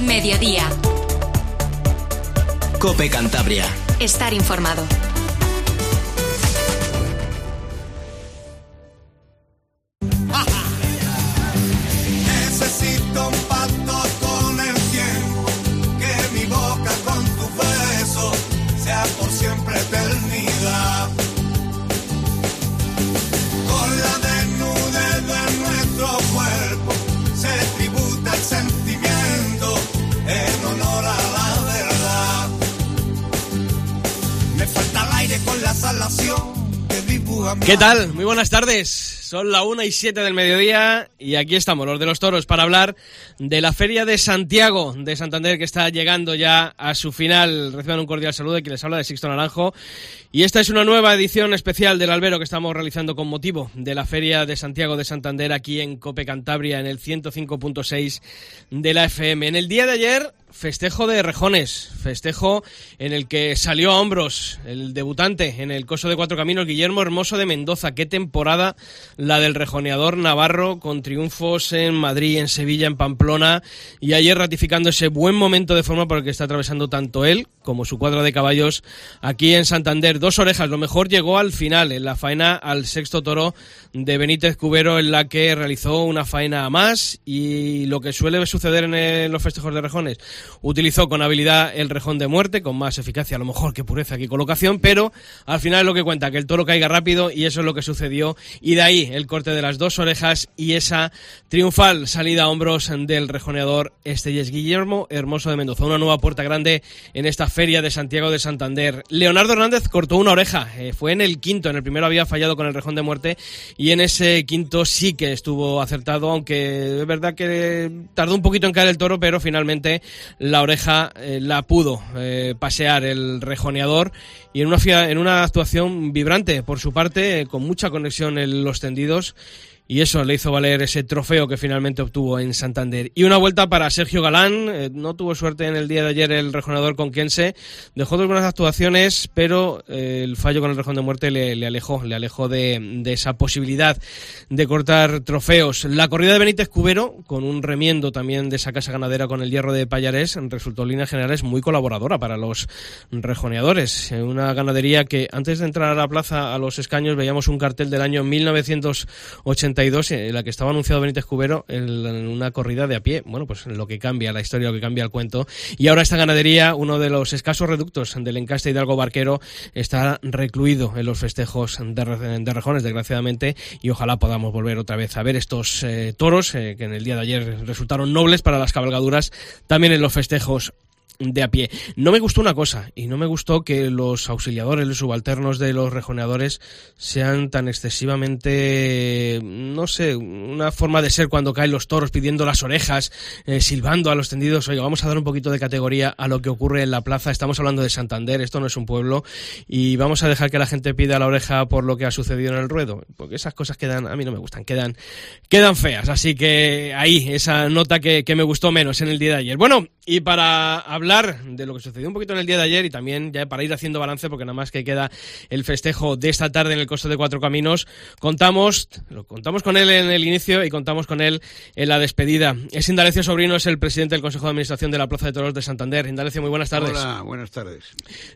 Mediodía. Cope Cantabria. Estar informado. ¿Qué tal? Muy buenas tardes. Son la 1 y 7 del mediodía y aquí estamos, los de los toros, para hablar de la Feria de Santiago de Santander que está llegando ya a su final. Reciban un cordial saludo de quien les habla de Sixto Naranjo. Y esta es una nueva edición especial del albero que estamos realizando con motivo de la Feria de Santiago de Santander aquí en Cope Cantabria en el 105.6 de la FM. En el día de ayer, festejo de rejones, festejo en el que salió a hombros el debutante en el coso de cuatro caminos, Guillermo Hermoso de Mendoza. Qué temporada la del rejoneador navarro con triunfos en Madrid, en Sevilla, en Pamplona y ayer ratificando ese buen momento de forma por el que está atravesando tanto él como su cuadra de caballos aquí en Santander. Dos orejas, lo mejor llegó al final, en la faena al sexto toro de Benítez Cubero, en la que realizó una faena a más y lo que suele suceder en los festejos de rejones, utilizó con habilidad el rejón de muerte, con más eficacia a lo mejor que pureza que colocación, pero al final es lo que cuenta, que el toro caiga rápido y eso es lo que sucedió y de ahí el corte de las dos orejas y esa triunfal salida a hombros del rejoneador Estelles Guillermo Hermoso de Mendoza. Una nueva puerta grande en esta feria de Santiago de Santander. Leonardo Hernández cortó una oreja, eh, fue en el quinto, en el primero había fallado con el rejón de muerte y en ese quinto sí que estuvo acertado, aunque es verdad que tardó un poquito en caer el toro, pero finalmente la oreja eh, la pudo eh, pasear el rejoneador y en una, en una actuación vibrante por su parte, eh, con mucha conexión en los tendidos. Y eso le hizo valer ese trofeo que finalmente obtuvo en Santander. Y una vuelta para Sergio Galán. eh, no tuvo suerte en el día de ayer el rejonador con Quense. Dejó dos buenas actuaciones, pero eh, el fallo con el rejón de muerte le, le alejó, le alejó de, esa posibilidad de cortar trofeos. La corrida de Benítez Cubero, con un remiendo también de esa casa ganadera con el hierro de Payarés, resultó en líneas generales muy colaboradora para los rejoneadores. Eh, Una ganadería que antes de entrar a la plaza a los escaños veíamos un cartel del año 1982 en la que estaba anunciado Benítez Cubero en una corrida de a pie. Bueno, pues lo que cambia la historia, lo que cambia el cuento. Y ahora esta ganadería, uno de los escasos reductos del encaste Hidalgo Barquero, está recluido en los festejos de, de rejones, desgraciadamente, y ojalá podamos volver otra vez a ver estos eh, toros eh, que en el día de ayer resultaron nobles para las cabalgaduras, también en los festejos de a pie. No me gustó una cosa, y no me gustó que los auxiliadores, los subalternos de los rejoneadores sean tan excesivamente, no sé, una forma de ser cuando caen los toros pidiendo las orejas, eh, silbando a los tendidos. Oiga, vamos a dar un poquito de categoría a lo que ocurre en la plaza. Estamos hablando de Santander, esto no es un pueblo, y vamos a dejar que la gente pida la oreja por lo que ha sucedido en el ruedo, porque esas cosas quedan, a mí no me gustan, quedan, quedan feas. Así que ahí, esa nota que, que me gustó menos en el día de ayer. Bueno, y para hablar de lo que sucedió un poquito en el día de ayer y también ya para ir haciendo balance, porque nada más que queda el festejo de esta tarde en el costo de Cuatro Caminos, contamos, lo contamos con él en el inicio y contamos con él en la despedida. Es Indalecio Sobrino, es el presidente del Consejo de Administración de la Plaza de Toros de Santander. Indalecio, muy buenas tardes. Hola, buenas tardes.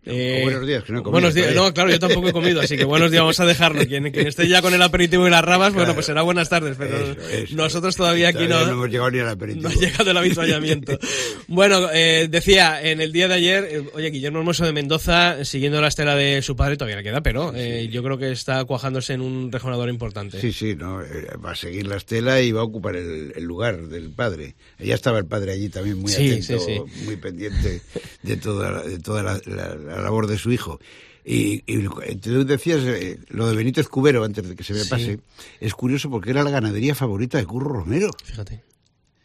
Eh, O buenos días, que no he comido Buenos días. No, claro, yo tampoco he comido, así que buenos días, vamos a dejarlo. Quien, quien esté ya con el aperitivo y las rabas, bueno, pues será buenas tardes, pero Eso, eso. nosotros todavía aquí Todavía no, no hemos llegado ni al aperitivo. no ha llegado el avituallamiento. bueno, eh, decía, en el día de ayer, eh, oye, Guillermo Hermoso de Mendoza, siguiendo la estela de su padre, todavía le queda, pero eh, yo creo que está cuajándose en un rejonador importante. Sí, sí, no, eh, va a seguir la estela y va a ocupar el, el lugar del padre. Ya estaba el padre allí también muy Sí, atento, sí, sí. muy pendiente de toda, la- de toda la, la- la labor de su hijo. Y, y eh, tú decías eh, lo de Benítez Cubero, antes de que se me Sí. pase, es curioso porque era la ganadería favorita de Curro Romero. Fíjate.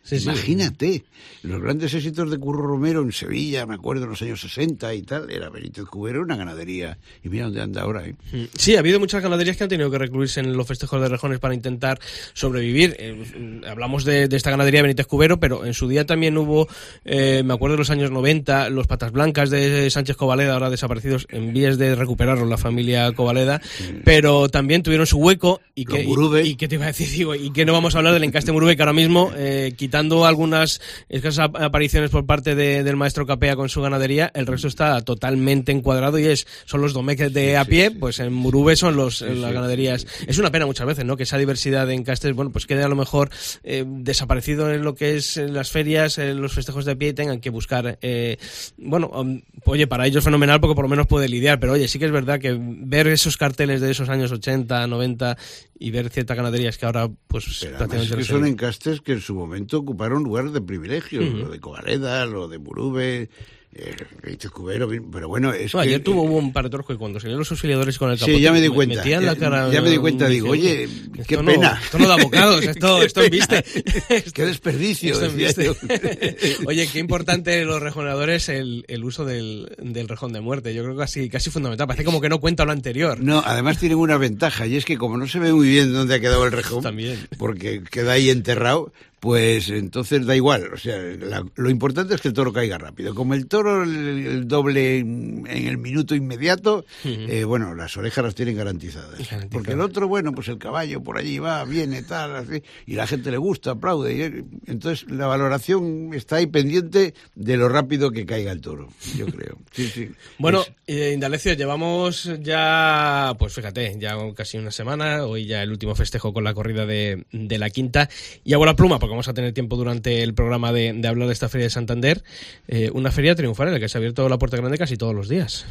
Sí, sí. Imagínate, los grandes éxitos de Curro Romero en Sevilla, me acuerdo en los años 60 y tal, era Benítez Cubero, una ganadería. Y mira dónde anda ahora, ¿eh? Mm, Sí, ha habido muchas ganaderías que han tenido que recluirse en los festejos de rejones para intentar sobrevivir. Eh, mm, hablamos de, de esta ganadería Benítez Cubero, pero en su día también hubo, eh, me acuerdo de los años 90, los patas blancas de Sánchez Covaleda, ahora desaparecidos, en vías de recuperarlos la familia Covaleda, pero también tuvieron su hueco y Los que, y, Murube. y que te iba a decir, digo, y que no vamos a hablar del encaste Murube que ahora mismo, eh, quitando algunas escasas apariciones por parte de- del maestro Capea con su ganadería, el resto está totalmente encuadrado y es son los domeques de a pie, pues en Murube son los las ganaderías. Es una pena muchas veces, ¿no? Que esa diversidad en Castres, bueno, pues quede a lo mejor eh, desaparecido en lo que es en las ferias, en los festejos de a pie y tengan que buscar, eh, bueno, um, oye, para ellos fenomenal porque por lo menos puede lidiar, pero oye, sí que es verdad que ver esos carteles de esos años 80, 90 y ver ciertas ganaderías que ahora, pues Pero prácticamente es que son encastes que en su momento ocuparon lugares de privilegio, lo de Cogareda, lo de Murube, eh, Benítez Cubero, pero bueno, es No, que... ayer tuvo hubo un par de toros que cuando salieron los auxiliadores con el Sí, capote, ya me di cuenta, metían la cara ya me di cuenta, digo, oye, esto qué no- pena. Esto no da bocados, esto, esto viste. Qué desperdicio, Esto yo. Oye, qué importante los rejoneadores el, el uso del, del rejón de muerte. Yo creo que casi, casi fundamental. Parece como que no cuenta lo anterior. No, además tienen una ventaja y es que como no se ve muy bien dónde ha quedado el rejón, También. porque queda ahí enterrado, pues entonces da igual. O sea, la- lo importante es que el toro caiga rápido. Como el toro el, el doble en el minuto inmediato, eh, bueno, las orejas las tienen garantizadas. Porque el otro, bueno, pues el caballo por allí va, viene, tal, así, y la gente le gusta, aplaude. y, entonces la valoración está ahí pendiente de lo rápido que caiga el toro, yo creo. Sí, sí. Bueno, eh, Indalecio, llevamos ya, pues fíjate, ya casi una semana, hoy ya el último festejo con la corrida de, de la quinta. Y hago la pluma, porque vamos a tener tiempo durante el programa de, de hablar de esta feria de Santander. Eh, una feria triunfal en la que se ha abierto la puerta grande casi todos los días.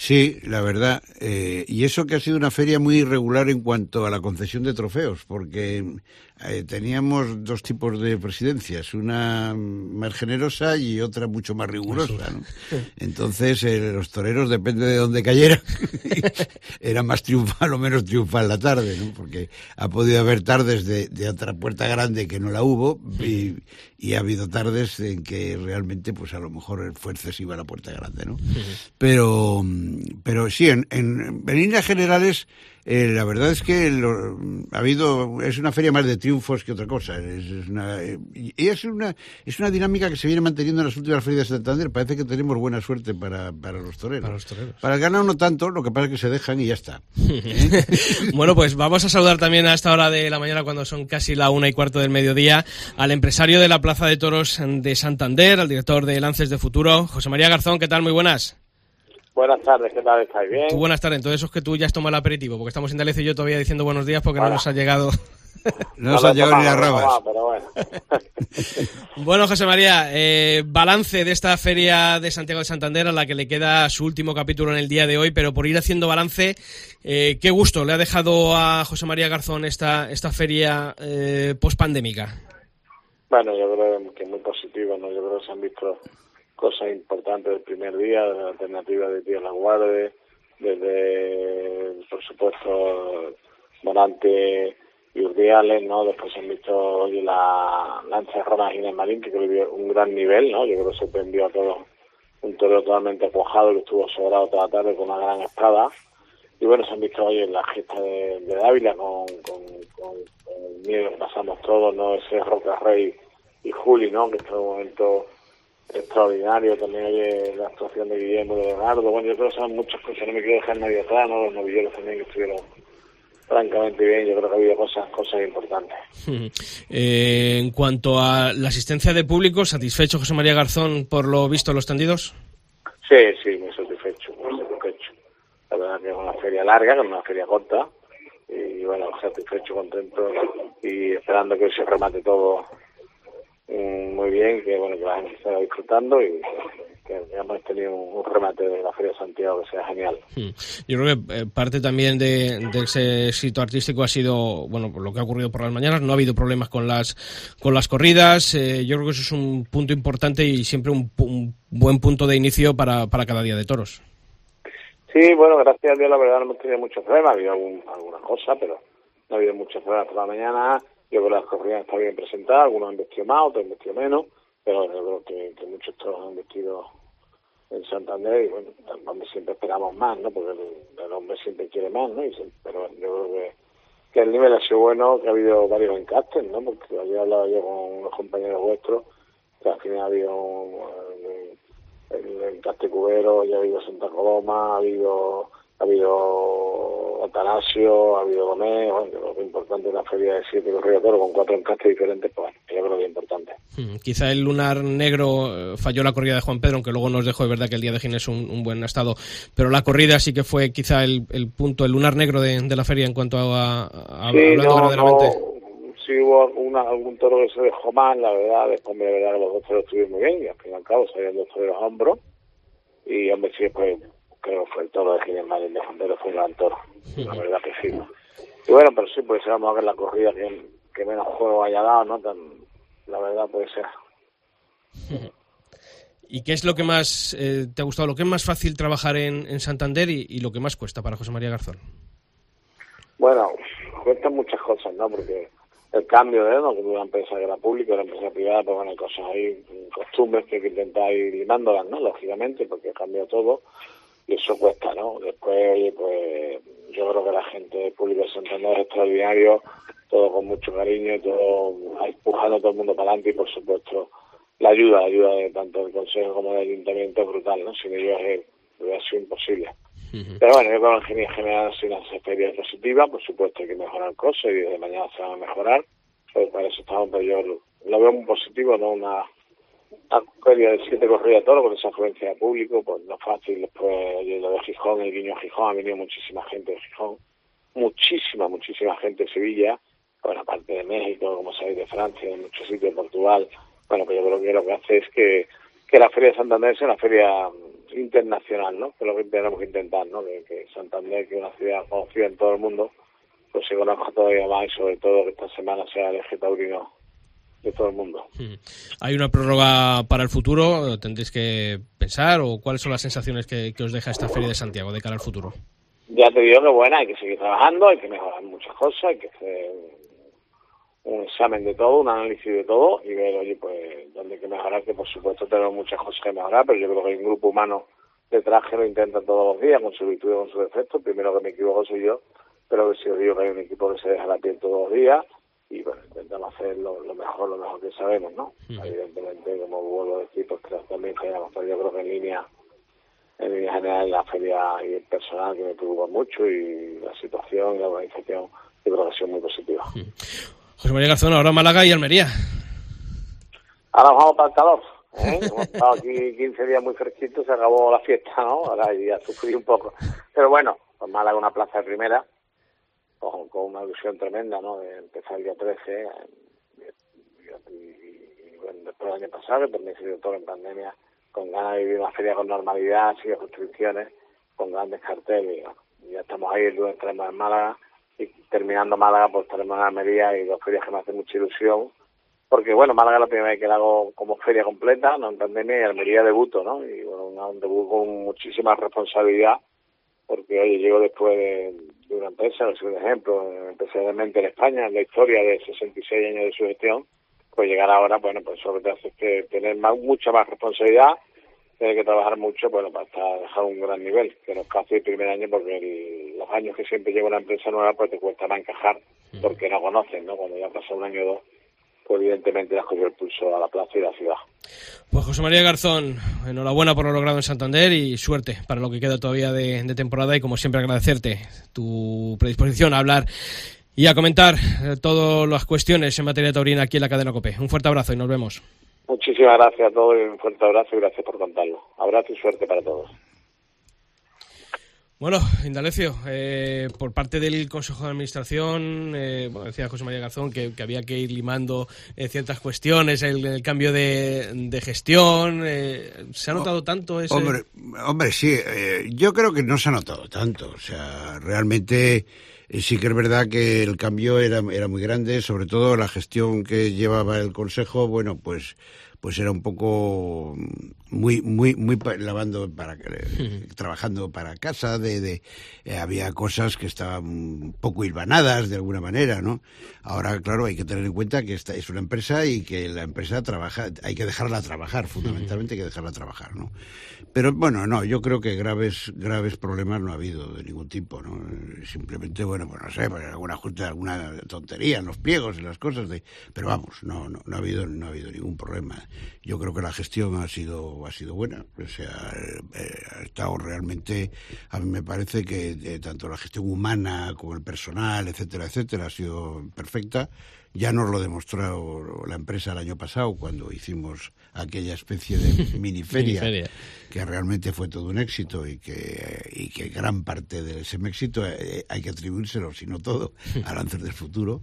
Sí, la verdad. eh, y eso que ha sido una feria muy irregular en cuanto a la concesión de trofeos, porque eh, teníamos dos tipos de presidencias, una más generosa y otra mucho más rigurosa. ¿no? Entonces, eh, los toreros, depende de dónde cayeran, era más triunfal o menos triunfal la tarde, ¿no? porque ha podido haber tardes de, de otra puerta grande que no la hubo y, y ha habido tardes en que realmente, pues a lo mejor el fue excesiva la puerta grande, ¿no? Pero, pero sí, en, en, en líneas generales, eh, la verdad es que lo- ha habido, es una feria más de triunfos que otra cosa. Es, es una, eh, y es una, es una dinámica que se viene manteniendo en las últimas ferias de Santander. Parece que tenemos buena suerte para, para los toreros. Para los toreros. Para el ganado no tanto, lo que pasa es que se dejan y ya está. ¿Eh? Bueno, pues vamos a saludar también a esta hora de la mañana, cuando son casi la una y cuarto del mediodía, al empresario de la Plaza de Toros de Santander, al director de Lances de Futuro, José María Garzón. ¿Qué tal? Muy buenas. Buenas tardes, ¿qué tal? ¿Estáis bien? Tú buenas tardes. Entonces, eso es que tú ya has tomado el aperitivo, porque estamos Indalecio y yo todavía diciendo buenos días porque no nos ha llegado. No nos han llegado ni las rabas. Pero bueno. Bueno, José María, eh, balance de esta feria de Santiago de Santander a la que le queda su último capítulo en el día de hoy, pero por ir haciendo balance, eh, qué gusto le ha dejado a José María Garzón esta, esta feria eh, post-pandémica. bueno, yo creo que muy positivo, ¿no? Yo creo que se han visto cosas importantes del primer día, de la alternativa de Tío La Guarde, desde, por supuesto, Morante y Urdiales, ¿no? Después se han visto hoy la lanza de Ginés Marín, que creo dio un gran nivel, ¿no? Yo creo que sorprendió a todos. Un toro totalmente cuajado que estuvo sobrado toda la tarde con una gran espada. Y bueno, se han visto hoy en la gesta de, de Dávila con, con, el miedo que pasamos todos, ¿no? Ese Roca Rey y Juli, ¿no? Que en un momento extraordinario. También oye la actuación de Guillermo de Leonardo. Bueno, yo creo que son muchas cosas. No me quiero dejar nadie atrás, ¿no? Los novilleros también que estuvieron francamente bien. Yo creo que ha habido cosas, cosas importantes. Eh, en cuanto a la asistencia de público, ¿satisfecho José María Garzón por lo visto en los tendidos? Sí, sí, muy satisfecho, muy satisfecho. La verdad que es una feria larga, que no es una feria corta. Y bueno, satisfecho, contento y esperando que se remate todo muy bien, que bueno, que la gente esté disfrutando y que hemos tenido un, remate de la Feria de Santiago que sea genial. Hmm. Yo creo que eh, parte también de, de ese éxito artístico ha sido, bueno, lo que ha ocurrido por las mañanas. No ha habido problemas con las con las corridas. Eh, yo creo que eso es un punto importante y siempre un, un buen punto de inicio para, para cada día de toros. Sí, bueno, gracias a Dios la verdad no hemos tenido muchos problemas, ha habido algún, alguna cosa, pero no ha habido muchos problemas por la mañana. Yo creo que las corridas están bien presentadas, algunos han vestido más, otros han vestido menos, pero yo creo que, muchos toros han vestido en Santander y bueno, donde siempre esperamos más, ¿no? Porque el, el hombre siempre quiere más, ¿no? Pero yo creo que, que el nivel ha sido bueno, que ha habido varios encastes, ¿no? Porque ayer hablaba yo con unos compañeros vuestros, que al final ha habido eh, el encaste cubero, ya ha habido Santa Coloma, ha habido ha habido Atanasio, ha habido Gómez, bueno, lo importante es una feria de siete corridos de con cuatro encastes diferentes, pues bueno, yo creo que es importante. Hmm, quizá el lunar negro eh, falló la corrida de Juan Pedro, aunque luego nos dejó de verdad que el día de Ginés un, un buen estado, pero la corrida sí que fue quizá el, el punto, el lunar negro de, de, la feria en cuanto a, a sí, hablando no, verdaderamente. No, sí hubo una, algún toro que se dejó mal, la verdad, después me verdad que los dos toros estuvieron muy bien, y al fin y al cabo salían dos toros a hombros, y hombre sí, pues creo que fue el toro de Marín de Juan Pedro, fue un gran toro, la verdad que sí. Y bueno, pero sí, pues vamos a ver la corrida que, que menos juego haya dado, ¿no? Tan, la verdad puede ser. ¿Y qué es lo que más eh, te ha gustado, lo que es más fácil trabajar en, en Santander y, y, lo que más cuesta para José María Garzón? Bueno, cuestan muchas cosas, ¿no? Porque el cambio de ¿no? una empresa que era pública, una empresa privada, pues bueno, hay cosas ahí, costumbres que hay que intentar ir limándolas, ¿no? Lógicamente, porque cambia todo y eso cuesta, ¿no? Después, oye, pues yo creo que la gente pública de Santander es extraordinario, todo con mucho cariño, todo empujando a todo el mundo para adelante y por supuesto la ayuda, la ayuda de tanto del Consejo como del Ayuntamiento es brutal, ¿no? Sin ellos es, hubiera sido imposible. Uh -huh. Pero bueno, yo creo que en general ha sido una experiencia positiva, por supuesto hay que mejorar cosas y desde mañana se van a mejorar, pero para eso estamos, pero yo lo veo muy positivo, ¿no? Una, una feria de siete corridas todo con esa afluencia de público, pues no fácil, después oye, lo de Gijón, el guiño Gijón, ha venido muchísima gente de Gijón, muchísima, muchísima gente de Sevilla, bueno, aparte de México, como sabéis, de Francia, de muchos sitios, de Portugal, bueno, pues yo creo que lo que hace es que, que la Feria de Santander sea una feria internacional, ¿no? Que es lo que tenemos que intentar, ¿no? Que, que Santander, que es una ciudad conocida en todo el mundo, pues se conozca todavía más y sobre todo que esta semana sea el eje taurino de todo el mundo. ¿Hay una prórroga para el futuro? ¿Tendréis que pensar o cuáles son las sensaciones que, que os deja esta Feria de Santiago de cara al futuro? Ya te digo que bueno, hay que seguir trabajando, hay que mejorar muchas cosas, hay que hacer un examen de todo, un análisis de todo y ver, oye, pues, dónde hay que mejorar, que por supuesto tenemos muchas cosas que mejorar, pero yo creo que hay un grupo humano detrás que lo intenta todos los días, con su virtud y con su defecto. Primero que me equivoco soy yo, pero que si os digo que hay un equipo que se deja la piel todos los días y bueno, intentamos hacer lo, lo mejor, lo mejor que sabemos, ¿no? Evidentemente, como vuelvo a decir, pues también generamos, yo creo que en línea en línea general la feria y el personal que me preocupa mucho y la situación y la organización yo creo que ha sido muy positiva. José María Garzón, ahora Málaga y Almería. Ahora vamos para el calor. ¿eh? Hemos estado aquí 15 días muy fresquitos, se acabó la fiesta, ¿no? Ahora ya sufrí un poco. Pero bueno, pues Málaga una plaza de primera, con, con una ilusión tremenda, ¿no? De empezar el día 13. Y, bueno, después del año pasado, que también se dio todo en pandemia, con ganas de vivir una feria con normalidad, sin restricciones, con grandes carteles. Y, ya estamos ahí, el lunes estaremos en Málaga y terminando Málaga pues estaremos en Almería y dos ferias que me hacen mucha ilusión porque bueno, Málaga es la primera vez que la hago como feria completa, no en pandemia y Almería debuto, ¿no? Y bueno, un debut con muchísima responsabilidad porque oye, llego después de, de una empresa, es un ejemplo, especialmente en España, en la historia de 66 años de su gestión, pues llegar ahora, bueno, pues sobre todo hace que tener más, mucha más responsabilidad, tener que trabajar mucho, bueno, para estar, dejar un gran nivel, que nos casi el primer año, porque el, los años que siempre lleva una empresa nueva, pues te cuesta más encajar, porque no conocen, ¿no? Cuando ya pasa un año o dos, pues evidentemente le has cogido el pulso a la plaza y a la ciudad. Pues José María Garzón, enhorabuena por lo logrado en Santander y suerte para lo que queda todavía de, de temporada y como siempre agradecerte tu predisposición a hablar y a comentar eh, todas las cuestiones en materia taurina aquí en la cadena COPE. Un fuerte abrazo y nos vemos. Muchísimas gracias a todos y un fuerte abrazo y gracias por contarlo. Abrazo y suerte para todos. Bueno, Indalecio, eh, por parte del Consejo de Administración, eh, bueno, decía José María Garzón que, que había que ir limando eh, ciertas cuestiones, el, el cambio de, de gestión. Eh, ¿Se ha notado tanto ese...? Hombre, hombre sí, eh, yo creo que no se ha notado tanto. O sea, realmente eh, sí que es verdad que el cambio era, era muy grande, sobre todo la gestión que llevaba el Consejo, bueno, pues pues era un poco muy muy muy lavando para eh, trabajando para casa de, de eh, había cosas que estaban un poco hilvanadas de alguna manera no ahora claro hay que tener en cuenta que esta es una empresa y que la empresa trabaja hay que dejarla trabajar fundamentalmente hay que dejarla trabajar no pero bueno no yo creo que graves graves problemas no ha habido de ningún tipo no simplemente bueno pues no sé, pues algún ajuste, alguna tontería en los pliegos, en las cosas, de, pero vamos, no, no, no ha habido, no ha habido ningún problema. Yo creo que la gestión ha sido, ha sido buena, o sea, eh, ha estado realmente, a mí me parece que eh, tanto la gestión humana como el personal, etcétera, etcétera, ha sido perfecta. Ya nos lo demostró la empresa el año pasado cuando hicimos aquella especie de miniferia, Miniferia. que realmente fue todo un éxito y que, y que gran parte de ese éxito eh, hay que atribuírselo, si no todo, a Lancer del Futuro.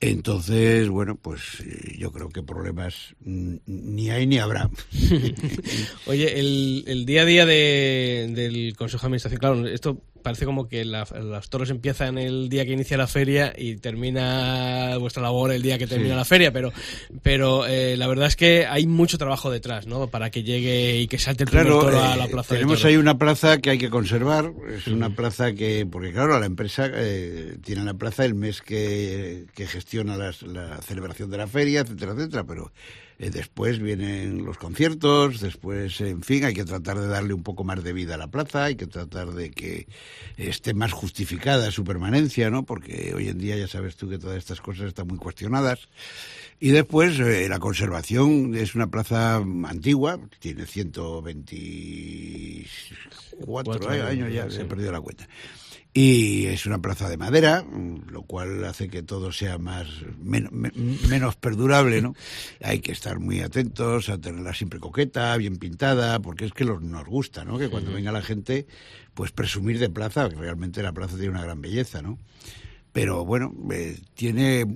Entonces, bueno, pues eh, yo creo que problemas mm, ni hay ni habrá. Oye, el, el día a día de- del Consejo de Administración, claro, esto parece como que la- los toros empiezan el día que inicia la feria y termina vuestra labor el día que termina Sí. la feria, pero, pero eh, la verdad es que hay mucho trabajo detrás, ¿no? Para que llegue y que salte el Claro, toro a eh, la plaza de tenemos toros. ahí una plaza que hay que conservar. Es una plaza que, porque claro, la empresa eh, tiene la plaza el mes que, que gestiona las- la celebración de la feria, etcétera, etcétera, pero eh, después vienen los conciertos, después, en fin, hay que tratar de darle un poco más de vida a la plaza, hay que tratar de que esté más justificada su permanencia, ¿no? Porque hoy en día ya sabes tú que todas estas cosas están muy cuestionadas. Y después eh, la conservación es una plaza antigua, tiene 124 Cuatro años, ya sí. he perdido la cuenta. Y es una plaza de madera, mm, lo cual hace que todo sea más men- me- menos perdurable, ¿no? Hay que estar muy atentos a tenerla siempre coqueta, bien pintada, porque es que los, nos gusta, ¿no? Que cuando venga la gente, pues presumir de plaza, que realmente la plaza tiene una gran belleza, ¿no? Pero bueno, eh, tiene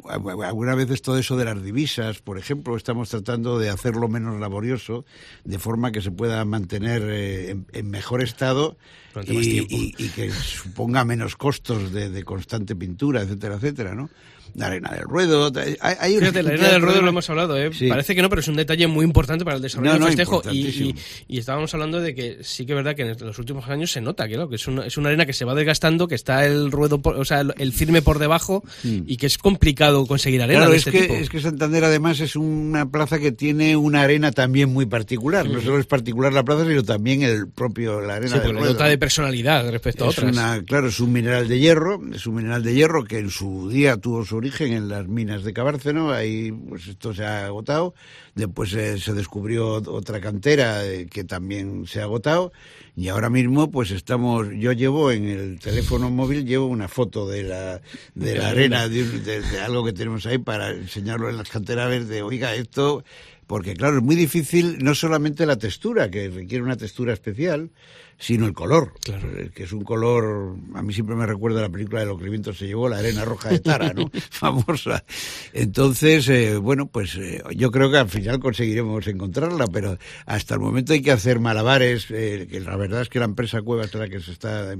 algunas veces todo eso de las divisas, por ejemplo, estamos tratando de hacerlo menos laborioso, de forma que se pueda mantener eh, en, en mejor estado Más y, y- y que suponga menos costos de, de constante pintura, etcétera, etcétera, ¿no? La arena del ruedo, hay, hay Fíjate, la arena de del ruedo lo hemos hablado, ¿eh? Sí. Parece que no, pero es un detalle muy importante para el desarrollo No, del festejo. Y, y- y estábamos hablando de que sí que es verdad que en los últimos años se nota que, claro, que es, una, es una arena que se va desgastando, que está el ruedo, por- o sea, el, el firme por debajo y que es complicado conseguir arena Mm. Claro, de es este que, tipo. es que Santander además es una plaza que tiene una arena también muy particular. No solo es particular la plaza, sino también el propio, la arena Sí, del ruedo. De personalidad respecto a otras. una, claro, es un mineral de hierro, es un mineral de hierro que en su día tuvo su origen en las minas de Cabárceno, ahí pues esto se ha agotado, después eh, se descubrió otra cantera eh, que también se ha agotado. Y ahora mismo pues estamos, yo llevo en el teléfono móvil, llevo una foto de la, de la arena, de, de- de algo que tenemos ahí para enseñarlo en las canteras de, oiga, esto... Porque claro, es muy difícil no solamente la textura, que requiere una textura especial, sino el color, eh, que es un color, a mí siempre me recuerda la película de Los que viento se llevó, la arena roja de Tara, ¿no? Famosa. Entonces, eh, bueno, pues eh, yo creo que al final conseguiremos encontrarla, pero hasta el momento hay que hacer malabares, eh, que la verdad es que la empresa Cuevas es la que se está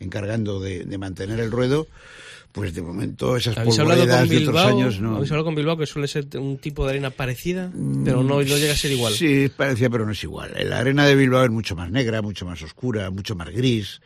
encargando de, de mantener el ruedo, pues de momento esas ¿Habéis hablado con polvoredas de otros años no. ¿Habéis hablado con Bilbao que suele ser un tipo de arena parecida, pero no, no llega a ser igual? Sí, es parecida, pero no es igual. La arena de Bilbao es mucho más negra, mucho más oscura, mucho más gris.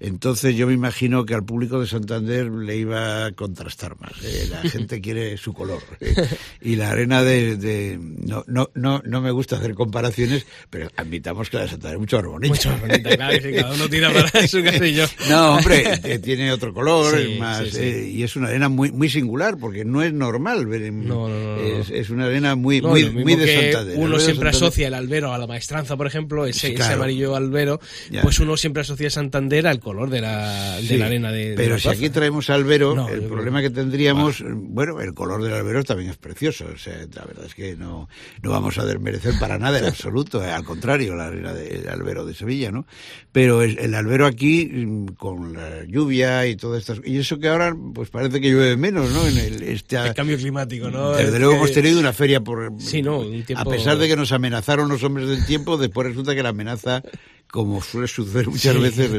Entonces yo me imagino que al público de Santander le iba a contrastar más. ¿eh? La gente quiere su color. ¿eh? Y la arena de... de- no, no, no, no me gusta hacer comparaciones, pero admitamos que la de Santander es mucho más bonita. Mucho más bonita, claro, que cada uno tira para su castillo. No, hombre, eh, tiene otro color, Sí, es más, sí, sí. Eh, y es una arena muy muy singular, porque no es normal ver en- No, no, no, no. Es, es una arena muy muy, de Santander. Uno de siempre Santander- asocia el albero a la maestranza, por ejemplo, ese, amarillo albero, Ya. pues uno siempre asocia Santander al color de la, de Sí, la arena de, de Pero si plaza. aquí traemos albero, el problema creo- que tendríamos, bueno, el color del albero también es precioso. O sea, la verdad es que no, no vamos a desmerecer para nada en absoluto. eh, al contrario, la arena del albero de Sevilla, ¿no? Pero el, el albero aquí, mm, con la lluvia y todo esto, y eso que ahora, pues parece que llueve menos, ¿no? En el, este, El cambio climático, ¿no? Desde Es luego que- hemos tenido una feria por... Sí, no, un tiempo- A pesar de que nos amenazaron los hombres del tiempo, después resulta que la amenaza, como suele suceder muchas Sí, veces,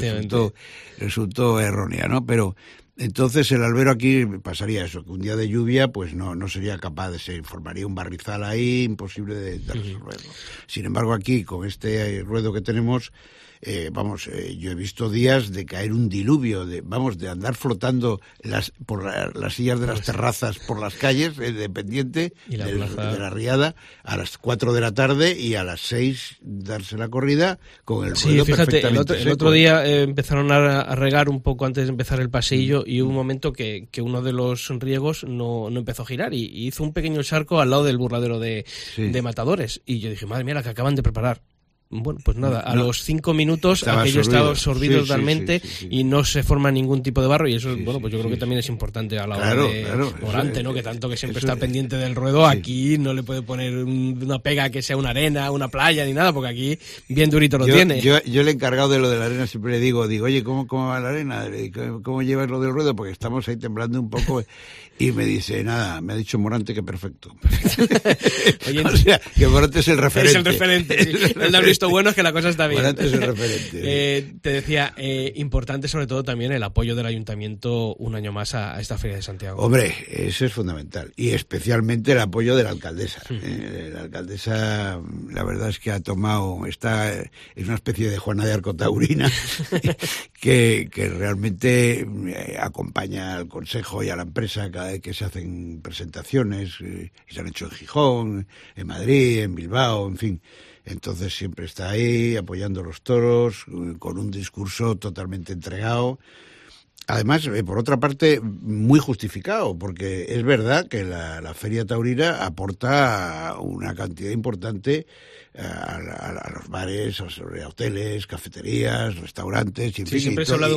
resultó errónea, ¿no? Pero entonces el albero aquí pasaría eso, que un día de lluvia pues no, no sería capaz de se formaría un barrizal ahí, imposible de, de resolverlo. Sin embargo aquí, con este ruedo que tenemos, eh, vamos, eh, yo he visto días de caer un diluvio, de, vamos, de andar flotando las, por la- las sillas de las terrazas por las calles, eh, dependiente Y la de la riada, a las 4 de la tarde y a las 6 darse la corrida con el Sí, fíjate, el otro, el otro día eh, empezaron a, a regar un poco antes de empezar el pasillo caballo y hubo un momento que, que uno de los riegos no, no empezó a girar y, y hizo un pequeño charco al lado del burladero de, Sí. de matadores. Y yo dije, madre mía, la que acaban de preparar. Bueno, pues nada, a No. los cinco minutos Estaba aquello estaba absorbido. absorbido Sí, totalmente sí, sí, sí. y no se forma ningún tipo de barro y eso, bueno, pues yo creo que también es importante a la Claro, hora de claro, eso ¿no? Que tanto que siempre está es- pendiente del ruedo, aquí no le puede poner un- una pega que sea una arena, una playa ni nada, porque aquí bien durito lo yo, tiene. Yo, yo el encargado de lo de la arena siempre le digo, digo, oye, ¿cómo, cómo va la arena? Le ¿Cómo, cómo llevas lo del ruedo? Porque estamos ahí temblando un poco. Y me dice, nada, me ha dicho Morante que perfecto. Oye, o sea, que Morante es el referente. Es el referente. sí. Visto bueno es que la cosa está bien. Es referente. Eh, te decía, eh, importante sobre todo también el apoyo del ayuntamiento un año más a, a esta Feria de Santiago. Hombre, eso es fundamental. Y especialmente el apoyo de la alcaldesa. Eh, la alcaldesa, la verdad es que ha tomado, está en una especie de Juana de Arco taurina, que, que realmente eh, acompaña al consejo y a la empresa cada vez que se hacen presentaciones, eh, y se han hecho en Gijón, en Madrid, en Bilbao, en fin. Entonces siempre está ahí apoyando los toros, con un discurso totalmente entregado. Además, eh, por otra parte, muy justificado, porque es verdad que la, la Feria Taurina aporta una cantidad importante a, a- a los bares, a hoteles, cafeterías, restaurantes, y Sí, siempre se habla de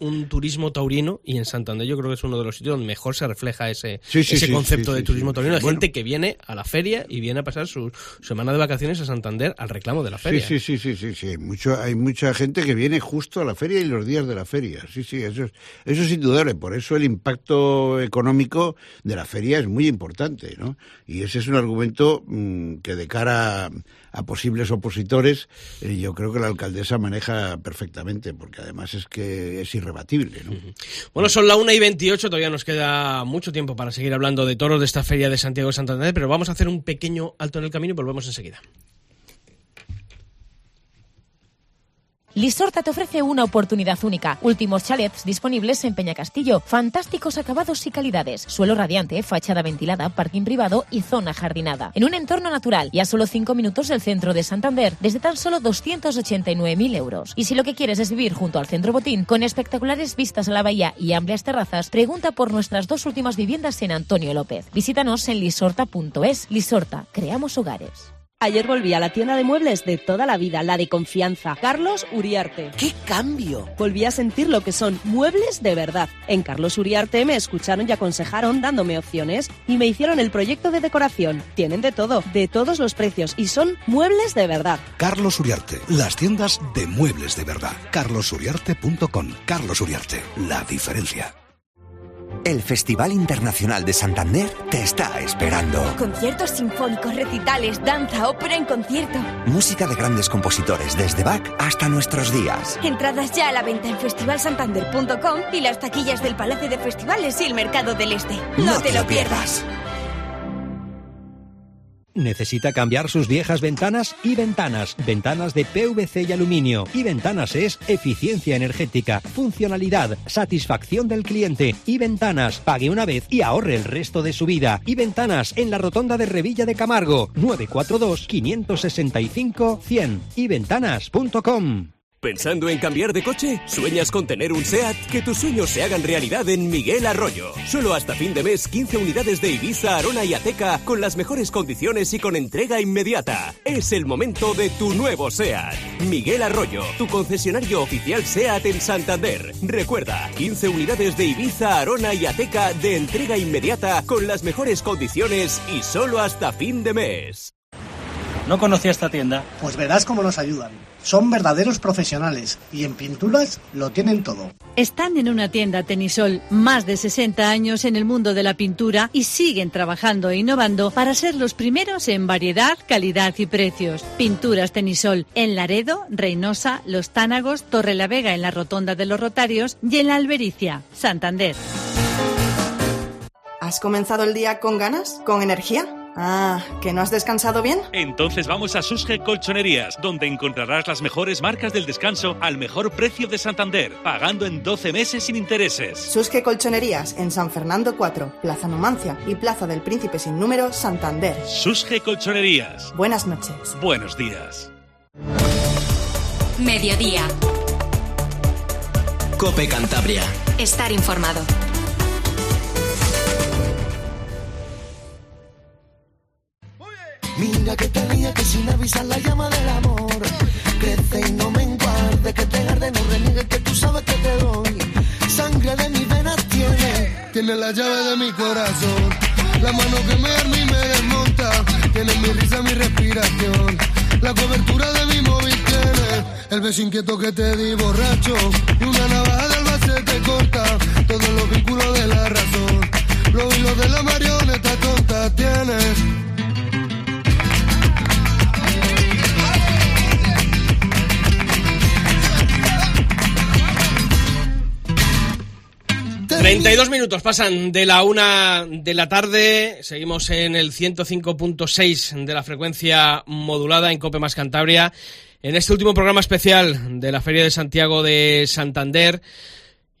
un, turismo taurino y en Santander yo creo que es uno de los sitios donde mejor se refleja ese, Sí, sí, ese sí, concepto de turismo taurino, Bueno. gente que viene a la feria y viene a pasar su semana de vacaciones a Santander al reclamo de la feria. sí, sí, sí, sí, sí. Mucho, hay mucha gente que viene justo a la feria y los días de la feria. Sí, sí, eso es, eso es indudable. Por eso el impacto económico de la feria es muy importante, ¿no? Y ese es un argumento mm, que de cara a, a posibles opositores, eh, yo creo que la alcaldesa maneja perfectamente, porque además es que es irrebatible, ¿no? Bueno, son la 1 y 28, todavía nos queda mucho tiempo para seguir hablando de toros de esta feria de Santiago de Santander, pero vamos a hacer un pequeño alto en el camino y volvemos enseguida. Lisorta te ofrece una oportunidad única. Últimos chalets disponibles en Peñacastillo. Fantásticos acabados y calidades. Suelo radiante, fachada ventilada, parking privado y zona jardinada. En un entorno natural y a solo 5 minutos del centro de Santander, desde tan solo 289.000 euros. Y si lo que quieres es vivir junto al centro Botín, con espectaculares vistas a la bahía y amplias terrazas, pregunta por nuestras dos últimas viviendas en Antonio López. Visítanos en lisorta.es. Lisorta, creamos hogares. Ayer volví a la tienda de muebles de toda la vida, la de confianza, Carlos Uriarte. ¡Qué cambio! Volví a sentir lo que son muebles de verdad. En Carlos Uriarte me escucharon y aconsejaron dándome opciones y me hicieron el proyecto de decoración. Tienen de todo, de todos los precios y son muebles de verdad. Carlos Uriarte, las tiendas de muebles de verdad. carlosuriarte.com. Carlos Uriarte, la diferencia. El Festival Internacional de Santander te está esperando. Conciertos sinfónicos, recitales, danza, ópera en concierto. Música de grandes compositores desde Bach hasta nuestros días. Entradas ya a la venta en festivalsantander.com y las taquillas del Palacio de Festivales y el Mercado del Este. No, te, lo pierdas. ¿Necesita cambiar sus viejas ventanas? Y ventanas, ventanas de PVC y aluminio. Y ventanas es eficiencia energética, funcionalidad, satisfacción del cliente. Y ventanas, pague una vez y ahorre el resto de su vida. Y ventanas en la rotonda de Revilla de Camargo, 942 565 100. Y ventanas.com. ¿Pensando en cambiar de coche? ¿Sueñas con tener un SEAT? Que tus sueños se hagan realidad en Miguel Arroyo. Solo hasta fin de mes 15 unidades de Ibiza, Arona y Ateca con las mejores condiciones y con entrega inmediata. Es el momento de tu nuevo SEAT. Miguel Arroyo, tu concesionario oficial SEAT en Santander. Recuerda, 15 unidades de Ibiza, Arona y Ateca de entrega inmediata con las mejores condiciones y solo hasta fin de mes. ¿No conocía esta tienda? Pues verás cómo nos ayudan. Son verdaderos profesionales y en pinturas lo tienen todo. Están en una tienda Tenisol más de 60 años en el mundo de la pintura y siguen trabajando e innovando para ser los primeros en variedad, calidad y precios. Pinturas Tenisol en Laredo, Reynosa, Los Tánagos, Torre la Vega en la Rotonda de los Rotarios y en la Albericia, Santander. ¿Has comenzado el día con ganas? ¿Con energía? Ah, ¿que no has descansado bien? Entonces vamos a Susge Colchonerías, donde encontrarás las mejores marcas del descanso al mejor precio de Santander, pagando en 12 meses sin intereses. Susque Colchonerías en San Fernando 4, Plaza Numancia y Plaza del Príncipe sin número, Santander. Susge Colchonerías. Buenas noches. Buenos días. Mediodía. Cope Cantabria. estar informado. Mira que tenía que sin avisar la llama del amor crece y no me enguarde, que te arde, no reniegue, que tú sabes que te doy. Sangre de mis venas tiene, tiene la llave de mi corazón. La mano que me arma y me desmonta, tiene mi risa, mi respiración. La cobertura de mi móvil tiene, el beso inquieto que te di borracho. Y una navaja del base te corta, todos los vínculos de la razón. Los hilos de la marioneta tonta tienes. 32 minutos pasan de la una de la tarde. Seguimos en el 105.6 de la frecuencia modulada en Cope Más Cantabria. En este último programa especial de la Feria de Santiago de Santander.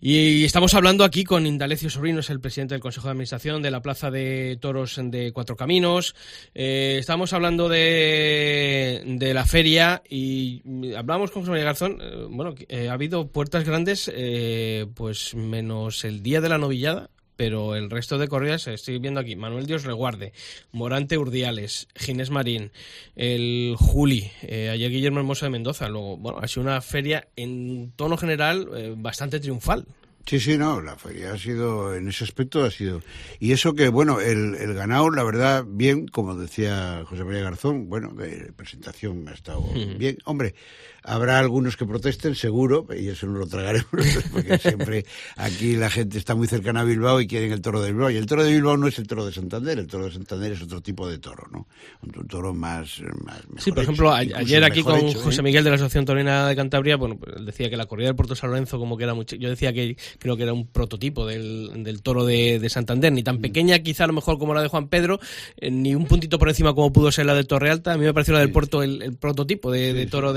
Y estamos hablando aquí con Indalecio Sobrinos, el presidente del Consejo de Administración de la Plaza de Toros de Cuatro Caminos. Eh, estamos hablando de, de, la feria y hablamos con José María Garzón. Eh, bueno, eh, ha habido puertas grandes, eh, pues menos el día de la novillada, pero el resto de corridas estoy viendo aquí. Manuel Dios Reguarde, Morante Urdiales, Ginés Marín, el Juli, eh, ayer Guillermo Hermoso de Mendoza. Luego, bueno, ha sido una feria en tono general eh, bastante triunfal. Sí, sí, no, la feria ha sido, en ese aspecto ha sido. Y eso que, bueno, el, el ganado, la verdad, bien, como decía José María Garzón, bueno, de presentación ha estado bien. Hombre, habrá algunos que protesten, seguro, y eso no lo tragaremos, porque siempre aquí la gente está muy cercana a Bilbao y quieren el toro de Bilbao. Y el toro de Bilbao no es el toro de Santander, el toro de Santander es otro tipo de toro, ¿no? Un, toro más, más Sí, por ejemplo, hecho, ayer aquí con hecho, José ¿eh? Miguel de la Asociación Torina de Cantabria, bueno, pues, él decía que la corrida del Puerto San Lorenzo como que era mucho, yo decía que creo que era un prototipo del, del toro de, de, Santander, ni tan Mm. pequeña quizá a lo mejor como la de Juan Pedro, eh, ni un puntito por encima como pudo ser la de Torrealta, a mí me pareció la del Puerto el, el prototipo de, de toro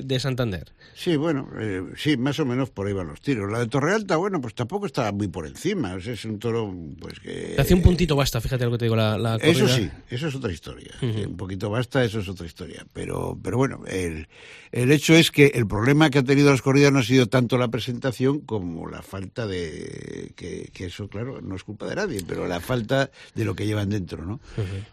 de, de Santander. Sí, bueno, eh, sí, más o menos por ahí van los tiros. La de Torrealta, bueno, pues tampoco está muy por encima. O sea, es un toro, pues que... Te hace un puntito basta, fíjate lo que te digo, la, la Eso corrida. sí, eso es otra historia. Un poquito basta, eso es otra historia. Pero, pero bueno, el, el hecho es que el problema que ha tenido las corridas no ha sido tanto la presentación como la falta de. que, que eso, claro, no es culpa de nadie, pero la falta de lo que llevan dentro, ¿no?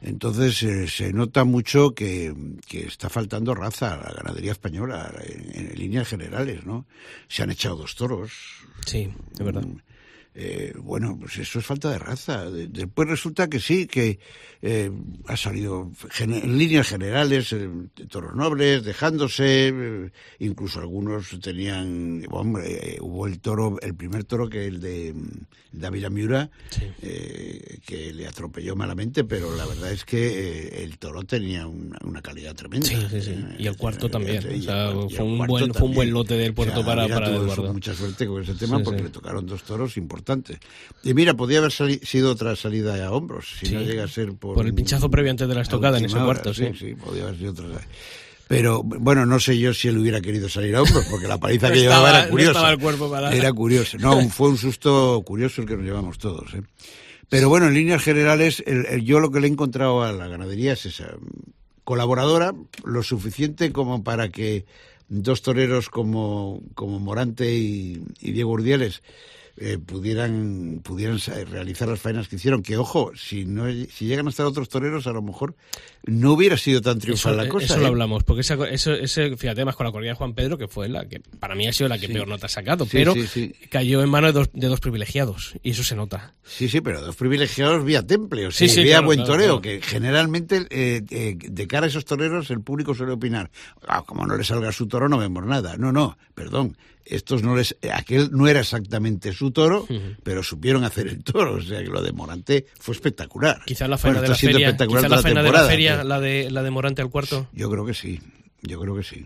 Entonces eh, se nota mucho que, que está faltando raza a la ganadería española en, en líneas generales, ¿no? Se han echado dos toros. Sí, de verdad. Eh, bueno, pues eso es falta de raza. De- Después resulta que sí, que eh, ha salido en líneas generales eh, toros nobles, dejándose, eh, incluso algunos tenían, hombre, hubo el toro, el primer toro que el de David Miura, eh, que le atropelló malamente, pero la verdad es que el toro tenía una, una calidad tremenda. Sí, sí, sí. Y el cuarto también. O sea, fue un buen, fue un buen lote del puerto O sea, para, para Eduardo. mucha suerte con ese tema Sí, porque sí. le tocaron dos toros importantes. Y mira, podía haber sido otra salida a hombros, si Sí. no llega a ser por... Por el pinchazo previo antes de la estocada en ese cuarto, sí. Sí, podía haber sido otra. Pero bueno, no sé yo si él hubiera querido salir a hombros, porque la paliza No que estaba- llevaba era curiosa. estaba el cuerpo para- Era curioso. No, fue un susto curioso el que nos llevamos todos. ¿eh? Pero bueno, en líneas generales, el- el- yo lo que le he encontrado a la ganadería es esa colaboradora, lo suficiente como para que dos toreros como, como Morante y, y Diego Urdieles eh, pudieran pudieran realizar las faenas que hicieron. Que ojo, si no si llegan a estar otros toreros, a lo mejor no hubiera sido tan triunfal Eso, la cosa. eso lo ¿eh? hablamos, porque esa, eso, ese, fíjate, además con la corrida de Juan Pedro, que fue la que para mí ha sido la que Sí. peor nota ha sacado, Sí, pero sí, cayó en manos de dos, de dos privilegiados, y eso se nota. Sí, sí, pero dos privilegiados vía temple, o sea, vía claro, buen toreo, claro. que generalmente eh, eh, de cara a esos toreros el público suele opinar, ah, como no le salga su toro no vemos nada. No, no, perdón, estos no les, eh, aquel no era exactamente su toro, pero supieron hacer el toro, o sea que lo de Morante fue espectacular. Quizás la faena Bueno, de la feria, toda la faena de la temporada, feria, pero- la de, la de Morante al cuarto. Yo creo que sí, yo creo que sí.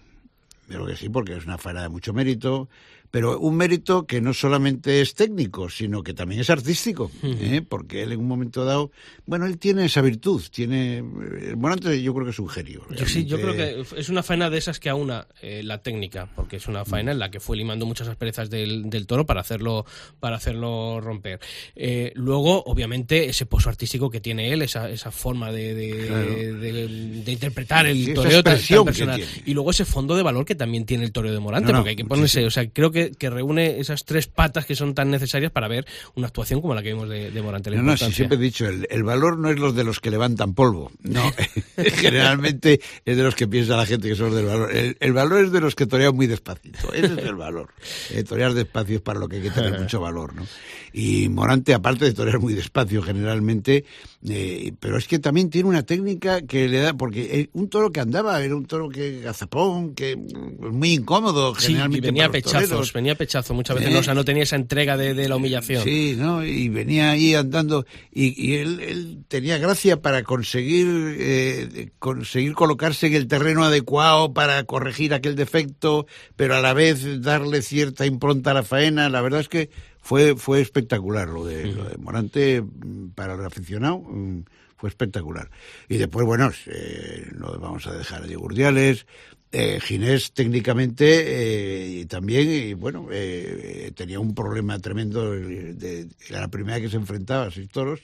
Yo creo que sí, porque es una faena de mucho mérito, pero un mérito que no solamente es técnico, sino que también es artístico, ¿eh? porque él en un momento dado, bueno, él tiene esa virtud, tiene, el Morante yo creo que es un genio. Yo sí, yo creo que es una faena de esas que aúna eh, la técnica, porque es una faena en la que fue limando muchas asperezas del, del toro para hacerlo, para hacerlo romper. Eh, luego, obviamente, ese pozo artístico que tiene él, esa, esa forma de, de, Claro. de- de interpretar el Sí, toreo tan- tan personal. Y luego ese fondo de valor que también tiene el toreo de Morante, No, no, porque hay que ponerse, o sea, creo que que, que reúne esas tres patas que son tan necesarias para ver una actuación como la que vimos de, de Morante. No, no, siempre he dicho, el, el valor no es los de los que levantan polvo, no. Generalmente es de los que piensa la gente que son los del valor. El, el valor es de los que torean muy despacito, ese es el valor. Eh, torear despacio es para lo que hay que tener mucho valor, ¿no? Y Morante, aparte de torear muy despacio generalmente, eh, pero es que también tiene una técnica que le da, porque eh, un toro que andaba era un toro que gazapón, que mm, muy incómodo Sí, y generalmente. venía a para pechazos, toreros. venía a pechazo muchas veces, Eh, ¿no? o sea, no tenía esa entrega de, de la humillación. Sí, ¿no? Y venía ahí andando y, y él, él tenía gracia para conseguir eh, conseguir colocarse en el terreno adecuado para corregir aquel defecto, pero a la vez darle cierta impronta a la faena. La verdad es que fue fue espectacular lo de, lo de Morante mm, para el aficionado. mm, Fue espectacular. Y después, bueno, eh, no vamos a dejar a Diego Urdiales, eh, Ginés técnicamente eh, y también, y bueno, eh, tenía un problema tremendo. de- de- era la primera vez que se enfrentaba a seis toros,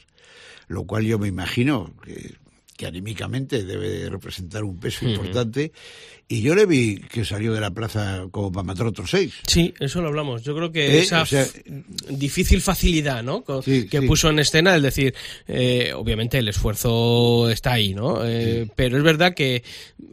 lo cual yo me imagino que, que anímicamente debe de representar un peso importante. Y yo le vi que salió de la plaza como para matar otros seis. Sí, eso lo hablamos. Yo creo que Eh, esa o sea, f- difícil facilidad, ¿no? Sí, que sí. puso en escena, es decir, eh, obviamente el esfuerzo está ahí, ¿no? Eh, Pero es verdad que,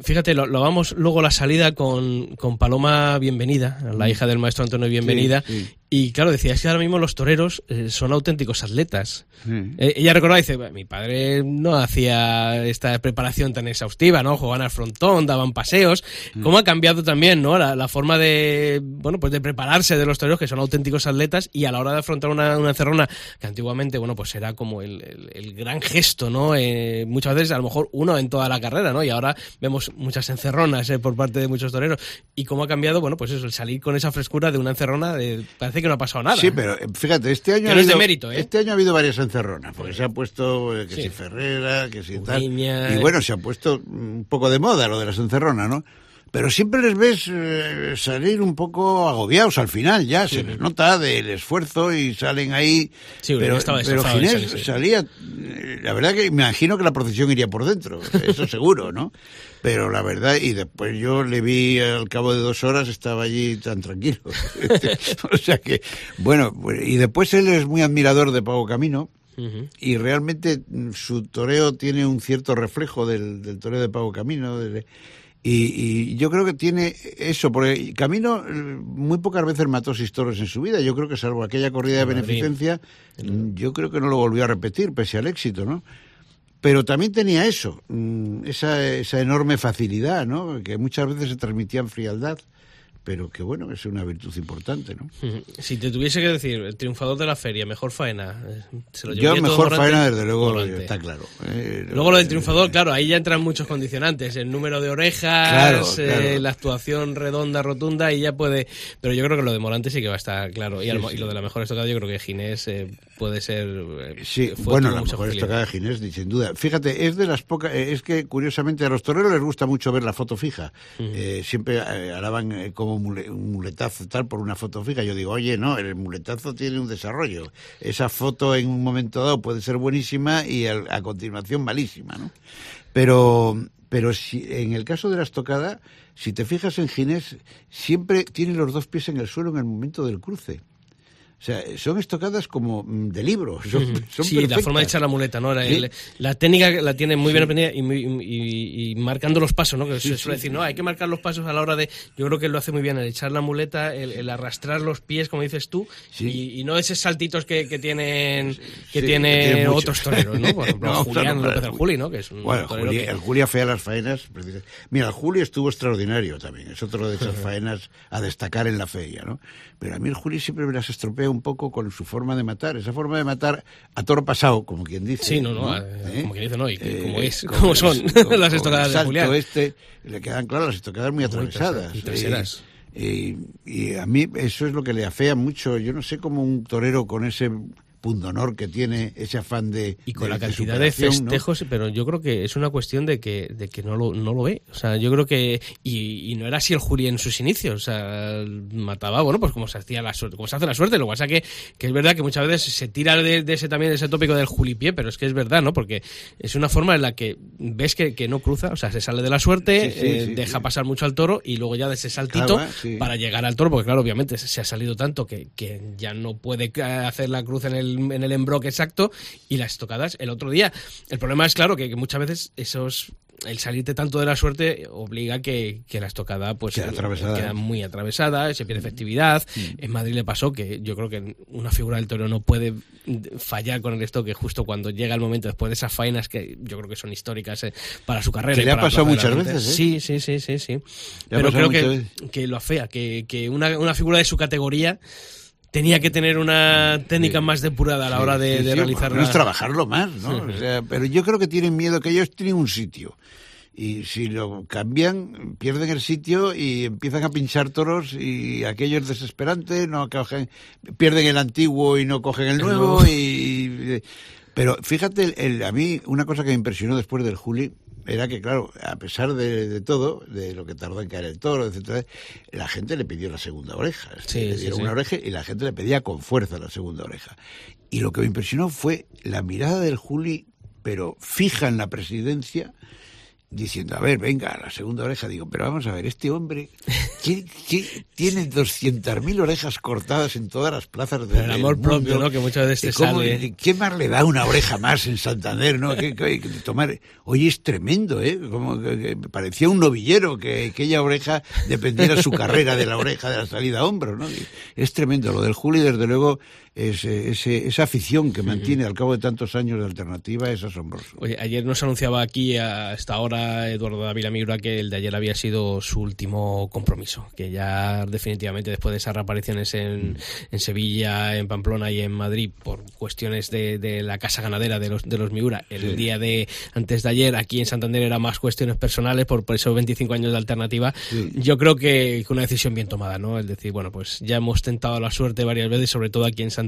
fíjate, lo, lo vamos luego la salida con, con Paloma Bienvenida, la hija del maestro Antonio Bienvenida. Y claro, decía, es que ahora mismo los toreros son auténticos atletas. Sí. Ella recordaba, dice, mi padre no hacía esta preparación tan exhaustiva, ¿no? Jugaban al frontón, daban paseos. Mm. ¿Cómo ha cambiado también, ¿no? La, la forma de, bueno, pues de prepararse de los toreros, que son auténticos atletas, y a la hora de afrontar una, una encerrona, que antiguamente, bueno, pues era como el, el- el gran gesto, ¿no? Eh, muchas veces, a lo mejor, uno en toda la carrera, ¿no? Y ahora vemos muchas encerronas eh, por parte de muchos toreros. Y cómo ha cambiado, bueno, pues eso, el salir con esa frescura de una encerrona, de- parece que no ha pasado nada. Sí, pero eh, fíjate, este año, Que ha no es de habido, mérito, ¿eh? este año ha habido varias encerronas, porque se ha puesto eh, que Sí. si Ferrera, que si tal. Y bueno, se ha puesto un poco de moda lo de las encerronas, ¿no? Pero siempre les ves eh, salir un poco agobiados al final, ya se les nota del esfuerzo y salen ahí. Sí, pero pero Ginés salir, sí. salía, eh, la verdad que me imagino que la procesión iría por dentro, eso seguro, ¿no? Pero la verdad, y después yo le vi al cabo de dos horas, estaba allí tan tranquilo. o sea que, bueno, pues, y después él es muy admirador de Pago Camino. Y realmente su toreo tiene un cierto reflejo del, del toreo de Pago Camino. del- y, y yo creo que tiene eso, porque Camino eh, muy pocas veces mató seis toros en su vida. Yo creo que salvo aquella corrida de beneficencia, mm, yo creo que no lo volvió a repetir, pese al éxito, ¿no? Pero también tenía eso, mm, esa, esa enorme facilidad, ¿no? Que muchas veces se transmitía en frialdad, pero que bueno, es una virtud importante, ¿no? Si te tuviese que decir, el triunfador de la feria, mejor faena, eh, se lo Yo todo mejor faena, desde luego, está claro. Eh, Luego lo del triunfador, claro, ahí ya entran muchos condicionantes, el número de orejas, Claro, eh, claro. la actuación redonda, rotunda, y ya puede... Pero yo creo que lo de Morante sí que va a estar claro. Y, Sí, al mo- sí. y lo de la mejor estocada yo creo que Ginés eh, puede ser... eh, Sí, fue- bueno, la mejor estocada de Ginés, sin duda. Fíjate, es de las pocas, eh, es que curiosamente a los toreros les gusta mucho ver la foto fija. Eh, siempre eh, alaban eh, como mule- un muletazo tal por una foto fija. Yo digo, oye, no, el muletazo tiene un desarrollo. Esa foto en un momento dado puede ser buenísima y al- a, continuación malísima, ¿no? Pero, pero si, en el caso de la estocada, si te fijas en Ginés, siempre tiene los dos pies en el suelo en el momento del cruce. O sea, son estocadas como mm, de libro. Son, son sí, la perfectas. forma de echar la muleta, ¿no? La, Sí. el- la técnica la tiene muy bien Sí. aprendida y, muy- y- y marcando los pasos, ¿no? Que Sí, se suele decir, no, hay que marcar los pasos a la hora de... Yo creo que lo hace muy bien el echar la muleta, el, el arrastrar los pies, como dices tú, y, y no esos saltitos que, que tienen que tienen muchos. otros toreros, ¿no? Por ejemplo, No, Julián nombrar López del Juli, ¿no? Que es un Bueno, Juli, que- el Juli hacía las faenas. Mira, el Juli estuvo extraordinario también. Es otro de esas faenas a destacar en la feria, ¿no? Pero a mí el Juli siempre me las estropea un poco con su forma de matar. Esa forma de matar a toro pasado, como quien dice. Sí, no, no, ¿Eh? eh, como quien dice, no, y que- como es, con como son con- las con estocadas el de Julián. este, le quedan claras las estocadas muy atravesadas. y traseras. Y, y a mí eso es lo que le afea mucho. Yo no sé cómo un torero con ese pundonor que tiene, ese afán de y con la cantidad de festejos, pero yo creo que es una cuestión de que, de que no, lo, no lo ve. O sea, yo creo que. Y, y no era así el Juli en sus inicios. O sea, mataba, bueno, pues como se hacía la suerte, como se hace la suerte. Lo que pasa que, que es verdad que muchas veces se tira de, de ese también de ese tópico del Julipié, pero es que es verdad, ¿no? Porque es una forma en la que ves que, que no cruza, o sea, se sale de la suerte, Sí, sí, eh, sí, deja pasar mucho al toro y luego ya de ese saltito para llegar al toro, porque claro, obviamente se, ha salido tanto que, que ya no puede hacer la cruz en el, en el embroque exacto y las tocadas el otro día. El problema es, claro, que, que muchas veces esos el salirte tanto de la suerte obliga que, que la estocada pues Queda atravesada. queda muy atravesada, se pierde efectividad. En Madrid le pasó que yo creo que una figura del toro no puede fallar con el estoque justo cuando llega el momento después de esas faenas que yo creo que son históricas eh, para su carrera. Que le ha pasado muchas veces, ¿eh? Sí, sí, sí, sí, sí. Pero creo que, que lo afea, que, que una, una figura de su categoría tenía que tener una técnica más depurada a la hora de, Sí, de realizar por lo menos la- trabajarlo más, ¿no? O sea, pero yo creo que tienen miedo que ellos tienen un sitio. Y si lo cambian, pierden el sitio y empiezan a pinchar toros y aquello es desesperante, no cogen, pierden el antiguo y no cogen el nuevo nuevo. y, pero fíjate, el- el- a mí una cosa que me impresionó después del Juli era que, claro, a pesar de, de todo, de lo que tardó en caer el toro, etcétera, la gente le pidió la segunda oreja. Sí, le dieron sí. una oreja y la gente le pedía con fuerza la segunda oreja. Y lo que me impresionó fue la mirada del Juli, pero fija en la presidencia, diciendo, a ver, venga, la segunda oreja. Digo, pero vamos a ver, este hombre ¿qué- qué- tiene 200.000 orejas cortadas en todas las plazas del El amor mundo. propio, ¿no? Que muchas veces te ¿Y cómo- sale. ¿Qué más le da una oreja más en Santander, no? ¿Qué- qué- tomar... Oye, es tremendo, ¿eh? Como que, que parecía un novillero que aquella oreja dependiera su carrera de la oreja de la salida a hombro, ¿no? Es tremendo. Lo del Juli, desde luego, es, eh, ese- esa afición que mantiene al cabo de tantos años de alternativa es asombroso. Oye, ayer nos anunciaba aquí a esta hora Eduardo Dávila Miura que el de ayer había sido su último compromiso, que ya definitivamente después de esas reapariciones en, en Sevilla, en Pamplona y en Madrid por cuestiones de, de la casa ganadera de los, de los Miura, el Sí. día de antes de ayer aquí en Santander era más cuestiones personales por, por esos 25 años de alternativa, yo creo que una decisión bien tomada, ¿no? Es decir, bueno, pues ya hemos tentado la suerte varias veces, sobre todo aquí en Santander.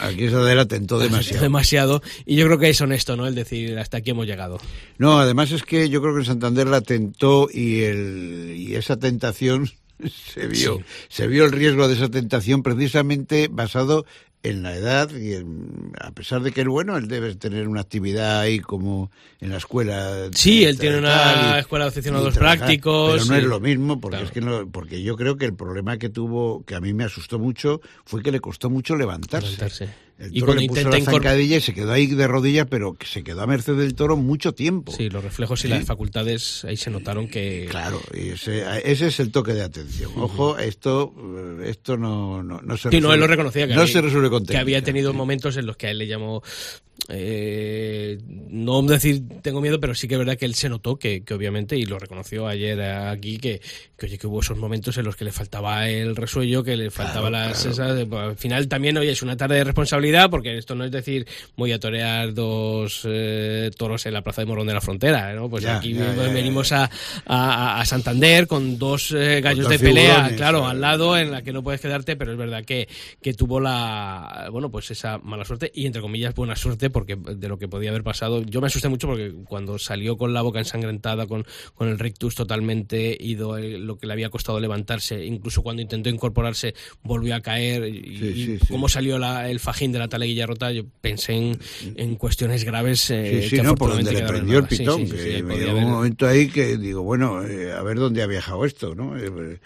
Aquí Santander atentó demasiado. demasiado. Y yo creo que es honesto, ¿no? El decir, hasta aquí hemos llegado. No, además es que yo creo que en Santander la tentó y, el, y esa tentación se vio. Sí. Se vio el riesgo de esa tentación precisamente basado en la edad y en- a pesar de que, bueno, él debe tener una actividad ahí como en la escuela. Sí, él tiene una y- escuela de aficionados prácticos. Pero no y- es lo mismo, porque Claro. es que no- porque yo creo que el problema que tuvo, que a mí me asustó mucho, fue que le costó mucho levantarse. Levantarse. El Y toro cuando le puso la zancadilla y se quedó ahí de rodillas, pero se quedó a merced del toro mucho tiempo. Sí, los reflejos y Sí. las facultades ahí se notaron que. Claro, y ese, ese es el toque de atención. Ojo, esto, eh, esto no, no, no se Sí, no, él lo reconocía. Que no había- se resuelve con Que había técnica. tenido momentos en los que a él le llamó. Eh, no decir tengo miedo, pero sí que es verdad que él se notó que, que obviamente, y lo reconoció ayer aquí, que, que, oye, que hubo esos momentos en los que le faltaba el resuello, que le faltaba las. esas- eh, pues, al final también, oye, es una tarde de responsabilidad, porque esto no es decir voy a torear dos eh, toros en la Plaza de Morón de la Frontera, ¿no? Pues Ya, aquí ya, ya, venimos a, a, a Santander con dos eh, gallos dos de pelea, claro, eh. al lado en la que no puedes quedarte, pero es verdad que, que tuvo la, bueno, pues esa mala suerte y entre comillas buena suerte porque de lo que podía haber pasado, yo me asusté mucho porque cuando salió con la boca ensangrentada, con, con el rictus totalmente ido, eh, lo que le había costado levantarse, incluso cuando intentó incorporarse volvió a caer y, Sí, y sí, sí. cómo salió la- el fajín de la taleguilla rota, yo pensé en, en cuestiones graves. eh, Sí, sí, que no, por donde le prendió el pitón. que me llegó un momento ahí que digo, bueno, eh, a ver dónde ha viajado esto, ¿no? Eh,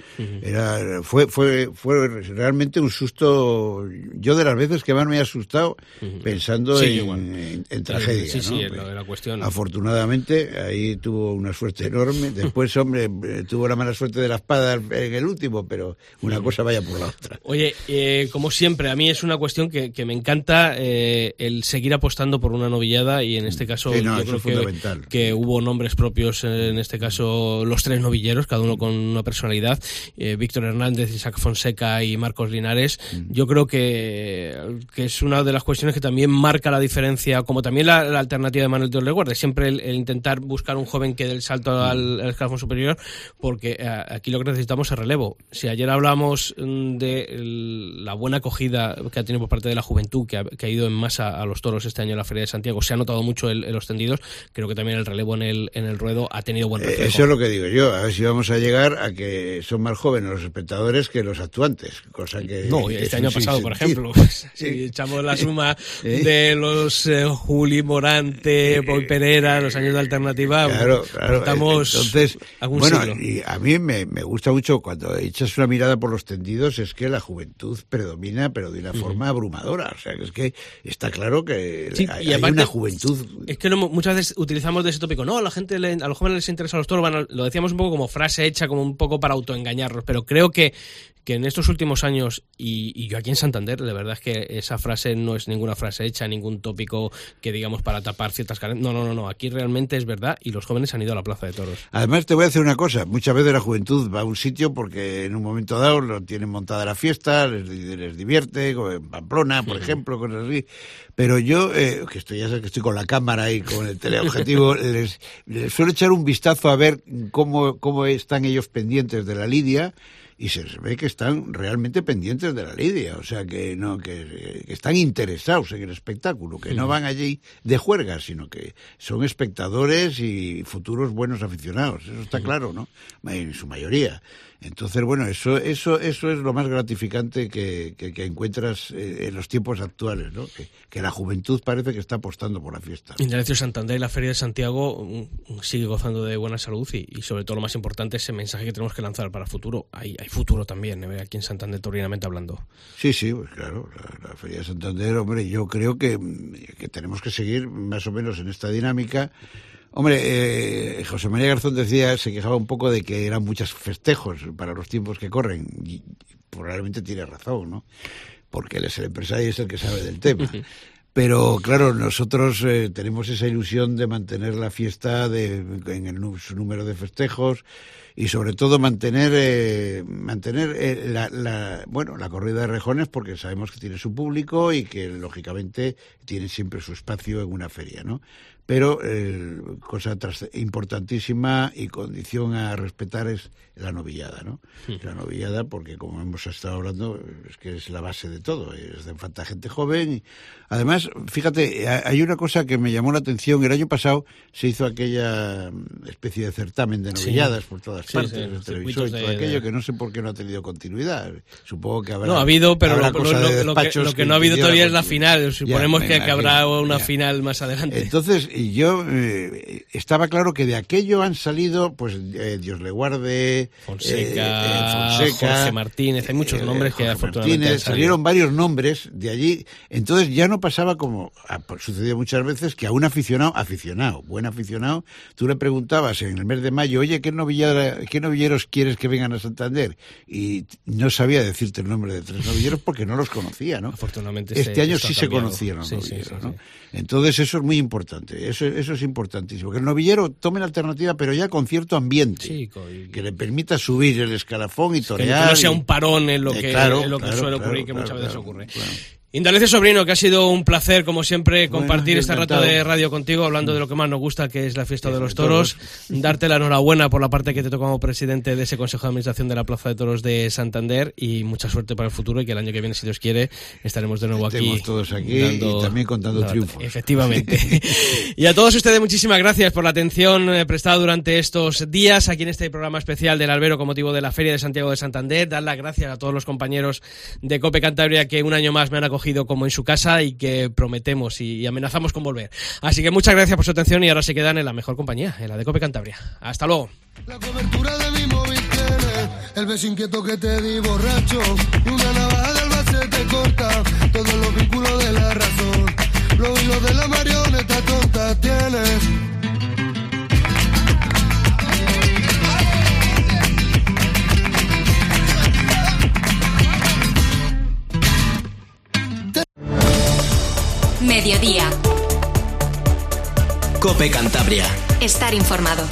Era, fue, fue, fue realmente un susto. Yo de las veces que más me he asustado pensando en. En- en tragedia. Sí, sí, ¿no? es la, la cuestión. Afortunadamente, ahí tuvo una suerte enorme. Después, hombre, tuvo la mala suerte de la espada en el último, pero una cosa vaya por la otra. Oye, eh, como siempre, a mí es una cuestión que, que me encanta eh, el seguir apostando por una novillada y en este caso Sí, no, yo creo es que, fundamental. que hubo nombres propios, eh, en este caso los tres novilleros, cada uno con una personalidad, eh, Víctor Hernández, Isaac Fonseca y Marcos Linares. Mm. Yo creo que, que es una de las cuestiones que también marca la diferencia como también la, la alternativa de Manuel de Guardia, siempre el, el intentar buscar un joven que dé el salto al, al escalafón superior, porque eh, aquí lo que necesitamos es relevo. Si ayer hablamos mm, de el- la buena acogida que ha tenido por parte de la juventud, que ha, que ha ido en masa a los toros este año en la Feria de Santiago, se ha notado mucho en, los tendidos, creo que también el relevo en el, en el ruedo ha tenido buen Eh, reflejo. Eso es lo que digo yo, a ver si vamos a llegar a que son más jóvenes los espectadores que los actuantes, cosa que... No, este es año pasado, por ejemplo, pues, si echamos la suma ¿Eh? de los eh, Juli Morante, Boy Pereira, los años de alternativa, Claro, claro. estamos Entonces, algún bueno, siglo. y a mí me, me gusta mucho cuando echas una mirada por los tendidos, es que la juventud predomina, pero de una forma abrumadora. O sea, que es que está claro que Sí, hay, y hay aparte- una juventud Es que lo- muchas veces utilizamos de ese tópico, no, a la gente, le- a los jóvenes les interesa los toros, bueno, lo decíamos un poco como frase hecha, como un poco para autoengañarlos, pero creo que, que en estos últimos años, y, y yo aquí en Santander, de verdad es que esa frase no es ninguna frase hecha, ningún tópico que digamos para tapar ciertas carencias, no, no, no, no, aquí realmente es verdad y los jóvenes han ido a la plaza de toros. Además, te voy a decir una cosa. Muchas veces la juventud va a un sitio porque en un momento dado lo tienen montada la fiesta, les, les divierte, como en Pamplona, por ejemplo, cosas así. Pero yo, eh, que estoy, ya sabes que estoy con la cámara y con el teleobjetivo, les, les suelo echar un vistazo a ver cómo, cómo están ellos pendientes de la lidia y se ve que están realmente pendientes de la lidia, o sea que no que, que están interesados en el espectáculo, que no van allí de juerga, sino que son espectadores y futuros buenos aficionados, eso está claro, ¿no? En su mayoría. Entonces, bueno, eso eso eso es lo más gratificante que, que, que encuentras eh, en los tiempos actuales, ¿no? Que, que la juventud parece que está apostando por la fiesta. Indalecio Santander y la Feria de Santiago sigue gozando de buena salud y, y sobre todo lo más importante ese mensaje que tenemos que lanzar para el futuro. Hay, hay futuro también, eh, aquí en Santander, taurinamente hablando. Sí, sí, pues claro, la, la Feria de Santander, hombre, yo creo que, que tenemos que seguir más o menos en esta dinámica. Hombre, eh, José María Garzón decía, se quejaba un poco de que eran muchos festejos para los tiempos que corren, y probablemente tiene razón, ¿no? Porque él es el empresario y es el que sabe del tema. Pero claro, nosotros eh, tenemos esa ilusión de mantener la fiesta de, en el, su número de festejos y sobre todo mantener eh, mantener eh, la, la- bueno la corrida de rejones porque sabemos que tiene su público y que lógicamente tiene siempre su espacio en una feria, ¿no? Pero eh, cosa importantísima y condición a respetar es la novillada, ¿no? La novillada porque como hemos estado hablando es que es la base de todo, es de falta gente joven. Además, fíjate, ha- hay una cosa que me llamó la atención. El año pasado se hizo aquella mm, especie de certamen de Sí. novilladas por todas Sí, partes, sí, televisor y todo de- aquello de- que no sé por qué no ha tenido continuidad. Supongo que habrá. No, ha habido, pero lo, cosa lo- de lo que, despachos lo que no ha habido todavía es la final. Suponemos Ya, que, habrá una ya. final más adelante. Entonces, yo eh, estaba claro que de aquello han salido, pues, eh, Dios le guarde, Fonseca, eh, eh, Fonseca, Jorge Martínez, hay muchos nombres que afortunadamente Martínez, salieron varios nombres de allí. Entonces ya no pasaba como ha sucedido muchas veces que a un aficionado, aficionado, buen aficionado, tú le preguntabas en el mes de mayo, oye, ¿qué, novillada, qué novilleros quieres que vengan a Santander? Y no sabía decirte el nombre de tres novilleros porque no los conocía, ¿no? Afortunadamente Este año sí se conocieron Sí, sí, novilleros, sí, ¿no? sí. Entonces eso es muy importante, eso, eso es importantísimo. Que el novillero tome la alternativa, pero ya con cierto ambiente, que le permita subir el escalafón y Que torear. no sea un parón en lo Eh, que, claro, en lo que claro, suele claro, ocurrir, que muchas veces claro, ocurre. Indalecio Sobrino, que ha sido un placer, como siempre, Bueno, compartir yo este rato de radio contigo, hablando de lo que más nos gusta, que es la fiesta de los toros. Darte la enhorabuena por la parte que te toca como presidente de ese Consejo de Administración de la Plaza de Toros de Santander y mucha suerte para el futuro y que el año que viene, si Dios quiere, estaremos de nuevo aquí. Estemos todos aquí dando- y también contando triunfos. Efectivamente. y a todos ustedes, muchísimas gracias por la atención eh, prestada durante estos días aquí en este programa especial del Albero con motivo de la Feria de Santiago de Santander. Dar las gracias a todos los compañeros de Cope Cantabria que un año más me han acogido como en su casa y que prometemos y amenazamos con volver. Así que muchas gracias por su atención y ahora se quedan en la mejor compañía, en la de Cope Cantabria. Hasta luego. cobertura de mi móvil tiene el beso inquieto que te di borracho una navaja del base te corta todos los vínculos de la razón los hilos de la marioneta tonta tienes Mediodía. Cope Cantabria. Estar informado.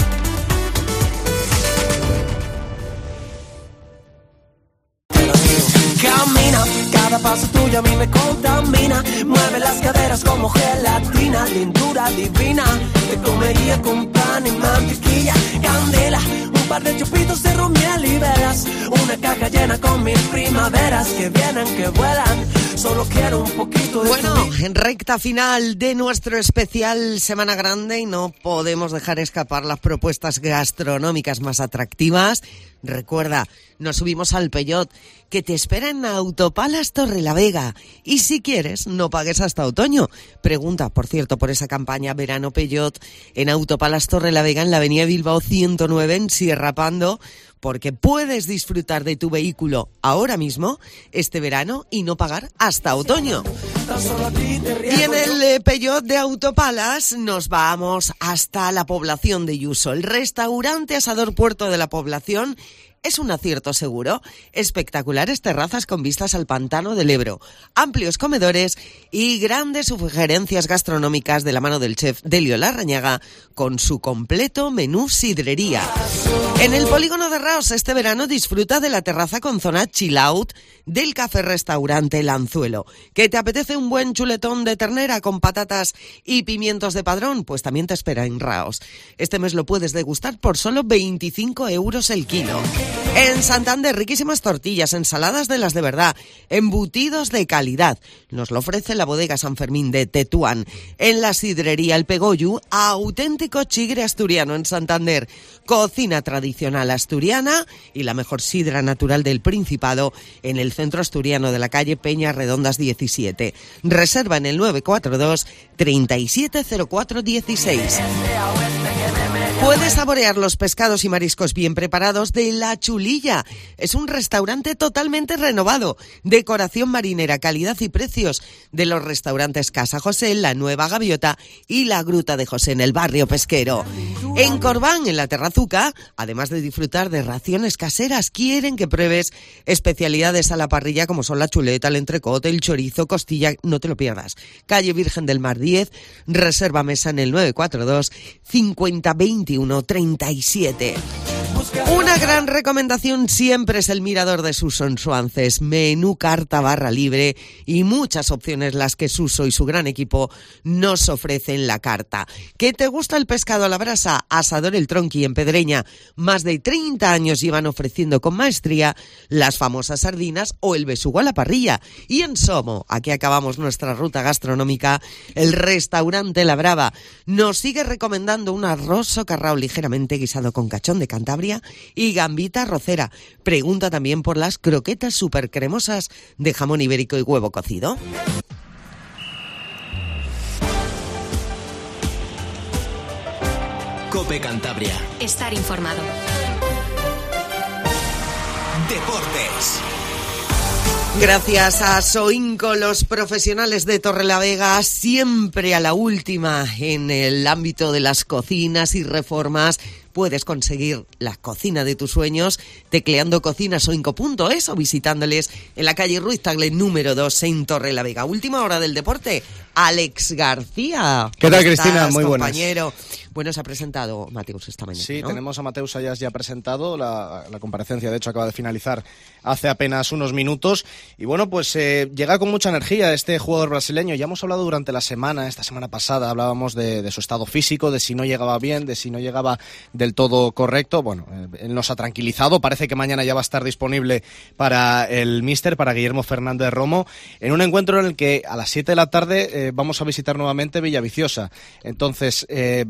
Camina, cada fase tuya a mí me contamina. Mueve las caderas como gelatina, lindura divina. Te comería con pan y mantequilla, candela. Un par de chupitos de romiel y velas. Una caja llena con mil primaveras que vienen, que vuelan. Solo quiero un poquito de Bueno, en recta final de nuestro especial Semana Grande y no podemos dejar escapar las propuestas gastronómicas más atractivas. Recuerda, nos subimos al Peyot, que te espera en Autopalas Torre la Vega. Y si quieres, no pagues hasta otoño. Pregunta, por cierto, por esa campaña Verano Peyot en Autopalas Torre la Vega, en la avenida Bilbao 109, en Sierra Pando, porque puedes disfrutar de tu vehículo ahora mismo, este verano, y no pagar hasta otoño. Y en el eh, Peyot de Autopalas nos vamos hasta la población de Yuso. El restaurante Asador Puerto de la Población es un acierto seguro. Espectaculares terrazas con vistas al pantano del Ebro, amplios comedores y grandes sugerencias gastronómicas de la mano del chef Delio Larrañaga con su completo menú sidrería. En el polígono de Raos este verano disfruta de la terraza con zona chill out del café restaurante El Anzuelo. ¿Que te apetece un buen chuletón de ternera con patatas y pimientos de padrón? Pues también te espera en Raos. Este mes lo puedes degustar por solo 25 euros el kilo. En Santander, riquísimas tortillas, ensaladas de las de verdad, embutidos de calidad. Nos lo ofrece la bodega San Fermín de Tetuán. En la sidrería El Pegoyu, auténtico chigre asturiano en Santander. Cocina tradicional asturiana y la mejor sidra natural del Principado en el centro asturiano de la calle Peña Redondas 17. Reserva en el 942 370416. Puedes saborear los pescados y mariscos bien preparados de La Chulilla. Es un restaurante totalmente renovado. Decoración marinera, calidad y precios de los restaurantes Casa José, La Nueva Gaviota y La Gruta de José en el barrio pesquero. En Corbán, en la Terrazuca, además de disfrutar de raciones caseras, quieren que pruebes especialidades a la parrilla como son la chuleta, el entrecote, el chorizo, costilla. No te lo pierdas. Calle Virgen del Mar 10, reserva mesa en el 942 50 21 37. Una gran recomendación siempre es el mirador de Suso en Suances. Menú carta barra libre y muchas opciones las que Suso y su gran equipo nos ofrecen la carta. ¿Que te gusta el pescado a la brasa? Asador El Tronqui en Pedreña. Más de 30 años llevan ofreciendo con maestría las famosas sardinas o el besugo a la parrilla. Y en Somo, aquí acabamos nuestra ruta gastronómica, el restaurante La Brava nos sigue recomendando un arroz ligeramente guisado con cachón de Cantabria y gambita rocera. Pregunta también por las croquetas super cremosas de jamón ibérico y huevo cocido. Cope Cantabria. Estar informado. Deportes. Gracias a Soinco, los profesionales de Torrelavega, siempre a la última en el ámbito de las cocinas y reformas. Puedes conseguir la cocina de tus sueños tecleando cocinasoinco.es o visitándoles en la calle Ruiz Tagle número 2 en Torrelavega. Última hora del deporte, Alex García. ¿Qué tal, ¿Cómo Cristina? estás, Muy buenas. compañero? Bueno, se ha presentado Mateus esta mañana. Sí, ¿no? tenemos a Mateus Ayas ya presentado. La, la comparecencia, de hecho, acaba de finalizar hace apenas unos minutos. Y bueno, pues eh, llega con mucha energía este jugador brasileño. Ya hemos hablado durante la semana, esta semana pasada, hablábamos de, de su estado físico, de si no llegaba bien, de si no llegaba del todo correcto. Bueno, eh, él nos ha tranquilizado. Parece que mañana ya va a estar disponible para el míster, para Guillermo Fernández Romo, en un encuentro en el que a las 7 de la tarde eh, vamos a visitar nuevamente Villaviciosa. Entonces, eh,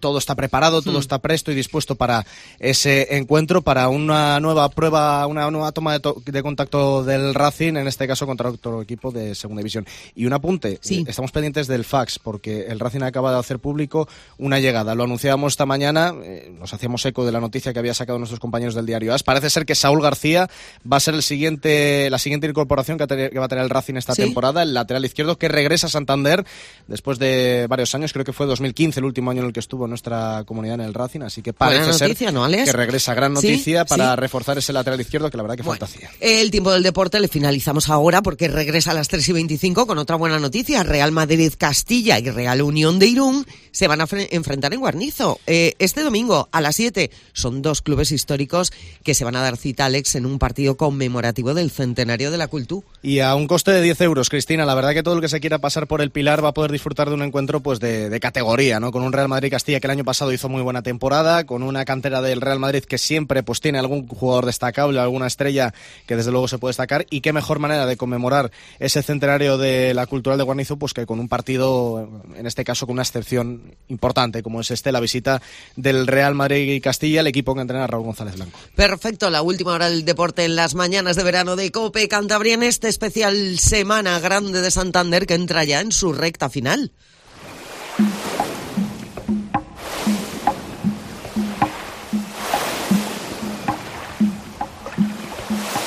todo está preparado, todo Hmm. está presto y dispuesto para ese encuentro, para una nueva prueba, una nueva toma de, to- de contacto del Racing, en este caso contra otro equipo de segunda división. Y un apunte, Sí. eh, estamos pendientes del fax, porque el Racing acaba de hacer público una llegada. Lo anunciábamos esta mañana, eh, nos hacíamos eco de la noticia que había sacado nuestros compañeros del diario AS. Parece ser que Saúl García va a ser el siguiente, la siguiente incorporación que, va a tener- que va a tener el Racing esta Sí. temporada, el lateral izquierdo que regresa a Santander después de varios años, creo que fue 2015 el último año en el que estuvo nuestra comunidad en el Racing, así que Buena parece noticia, ser ¿no, Alex? que regresa. Gran Sí, noticia para sí. reforzar ese lateral izquierdo que la verdad que falta hacía. El tiempo del deporte le finalizamos ahora porque regresa a las 3 y 25 con otra buena noticia. Real Madrid Castilla y Real Unión de Irún se van a fre- enfrentar en Guarnizo. Eh, este domingo a las 7 son dos clubes históricos que se van a dar cita, Alex, en un partido conmemorativo del centenario de la cultura. Y a un coste de 10 euros, Cristina, la verdad que todo el que se quiera pasar por el Pilar va a poder disfrutar de un encuentro pues de, de categoría, ¿no? Con un Real Madrid Castilla que el año pasado hizo muy buena temporada, con una cantera del Real Madrid que siempre pues tiene algún jugador destacable, alguna estrella que desde luego se puede destacar y qué mejor manera de conmemorar ese centenario de la cultural de Guarnizo pues que con un partido, en este caso con una excepción importante como es este, la visita del Real Madrid y Castilla, el equipo que entrena Raúl González Blanco. Perfecto, la última hora del deporte en las mañanas de verano de Cope Cantabria en este especial Semana Grande de Santander que entra ya en su recta final.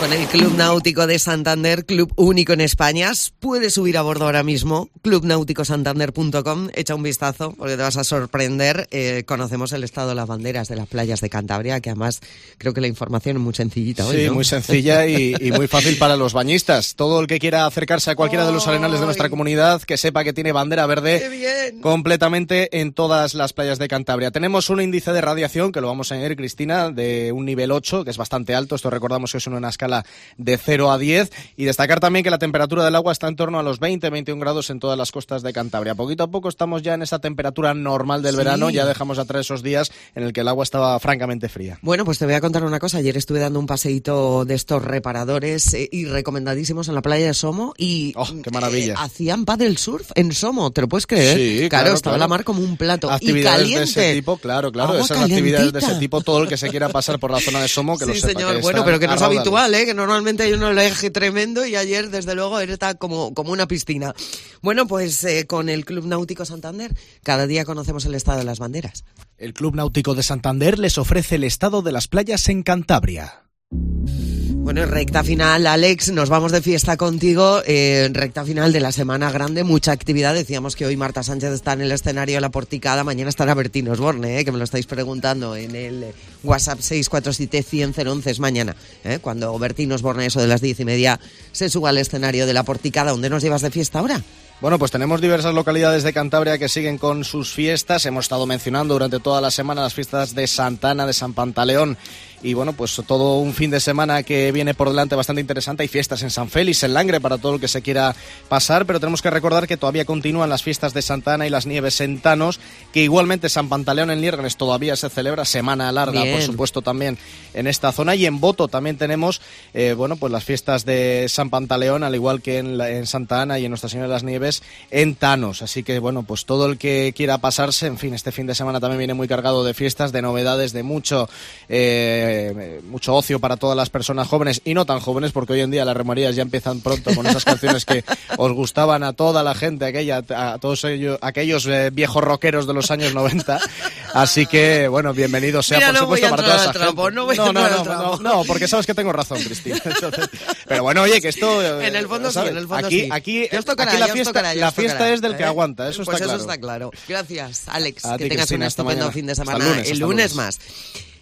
Con el Club Náutico de Santander, club único en España, puedes subir a bordo ahora mismo, clubnauticosantander.com, echa un vistazo porque te vas a sorprender. Eh, conocemos el estado de las banderas de las playas de Cantabria, que además creo que la información es muy sencillita hoy, Sí, ¿no? muy sencilla y, y muy fácil para los bañistas. Todo el que quiera acercarse a cualquiera de los arenales de nuestra comunidad, que sepa que tiene bandera verde completamente en todas las playas de Cantabria. Tenemos un índice de radiación, que lo vamos a añadir, Cristina, de un nivel 8, que es bastante alto. Esto recordamos que es una escala de 0 a 10. Y destacar también que la temperatura del agua está en torno a los 20-21 grados en todas las costas de Cantabria. Poquito a poco estamos ya en esa temperatura normal del Sí. verano. Ya dejamos atrás esos días en el que el agua estaba francamente fría. Bueno, pues te voy a contar una cosa. Ayer estuve dando un paseíto de estos reparadores eh, y recomendadísimos en la playa de Somo y Oh, qué maravilla. eh, hacían paddle surf en Somo. ¿Te lo puedes creer? Sí, claro, claro, estaba claro. la mar como un plato y actividades de caliente. ese tipo, claro, claro, Agua esas actividades de calientita. ese tipo, todo el que se quiera pasar por la zona de Somo, que lo sí, sepa. señor. que bueno, pero que no es habitual, ¿eh? Que normalmente hay un oleaje tremendo y ayer, desde luego, era como, como una piscina. Bueno, pues eh, con el Club Náutico Santander, cada día conocemos el estado de las banderas. El Club Náutico de Santander les ofrece el estado de las playas en Cantabria. Bueno, recta final, Alex, nos vamos de fiesta contigo. eh, recta final de la semana grande, mucha actividad. Decíamos que hoy Marta Sánchez está en el escenario de la porticada, mañana estará Bertín Osborne, eh, que me lo estáis preguntando en el eh, WhatsApp 647-100-011, es mañana, eh, cuando Bertín Osborne, eso de las diez y media, se suba al escenario de la porticada. ¿Dónde nos llevas de fiesta ahora? Bueno, pues tenemos diversas localidades de Cantabria que siguen con sus fiestas. Hemos estado mencionando durante toda la semana las fiestas de Santana, de San Pantaleón. Y bueno, pues todo un fin de semana que viene por delante bastante interesante. Hay fiestas en San Félix, en Langre, para todo el que se quiera pasar. Pero tenemos que recordar que todavía continúan las fiestas de Santana y las nieves en Tanos, que igualmente San Pantaleón en Lierganes todavía se celebra. Semana larga, Bien. por supuesto, también en esta zona. Y en Boto también tenemos, eh, bueno, pues las fiestas de San Pantaleón, al igual que en, la- en Santa Ana y en Nuestra Señora de las Nieves, en Tanos. Así que, bueno, pues todo el que quiera pasarse, en fin, este fin de semana también viene muy cargado de fiestas, de novedades, de mucho, eh, mucho ocio para todas las personas jóvenes y no tan jóvenes, porque hoy en día las remorías ya empiezan pronto con esas canciones que os gustaban a toda la gente, aquella, a todos ellos, aquellos eh, viejos rockeros de los años 90. Así que, bueno, bienvenidos sea, Mira, por no supuesto, para toda esa trapo, gente. no voy a no, no, trapo. no, no, porque sabes que tengo razón, Cristina. Entonces, pero bueno, oye, que esto... eh, En el fondo sí, ¿sabes? en el fondo aquí, sí. Aquí, tocará, aquí la fiesta, tocará, la fiesta tocará, es del que ¿eh? aguanta, eso pues está claro. eso está claro. Gracias, Alex. A que tengas Cristina, un hasta estupendo mañana. fin de Hasta semana. el lunes, el hasta el lunes lunes. más.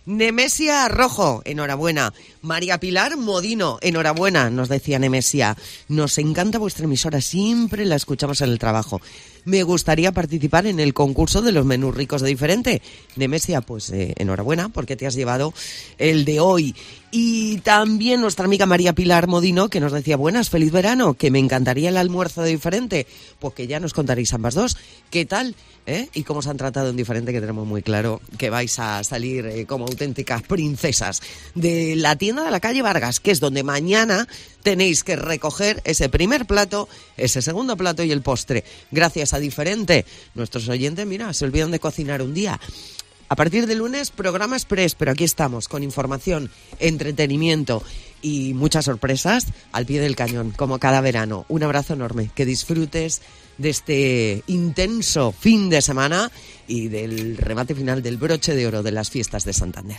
Nemesia Rojo, enhorabuena. María Pilar Modino, enhorabuena, nos decía Nemesia. Nos encanta vuestra emisora, siempre la escuchamos en el trabajo. Me gustaría participar en el concurso de los menús ricos de diferente. Nemesia, pues eh, enhorabuena porque te has llevado el de hoy. Y también nuestra amiga María Pilar Modino que nos decía, buenas, feliz verano, que me encantaría el almuerzo de diferente. Pues que ya nos contaréis ambas dos. ¿Qué tal? ¿Eh? Y cómo os han tratado en diferente, que tenemos muy claro que vais a salir eh, como auténticas princesas de la tienda de la calle Vargas, que es donde mañana tenéis que recoger ese primer plato, ese segundo plato y el postre. Gracias a diferente. Nuestros oyentes, mira, se olvidan de cocinar un día. A partir de lunes, programa express, pero aquí estamos con información, entretenimiento y muchas sorpresas al pie del cañón, como cada verano. Un abrazo enorme, que disfrutes de este intenso fin de semana y del remate final del broche de oro de las fiestas de Santander.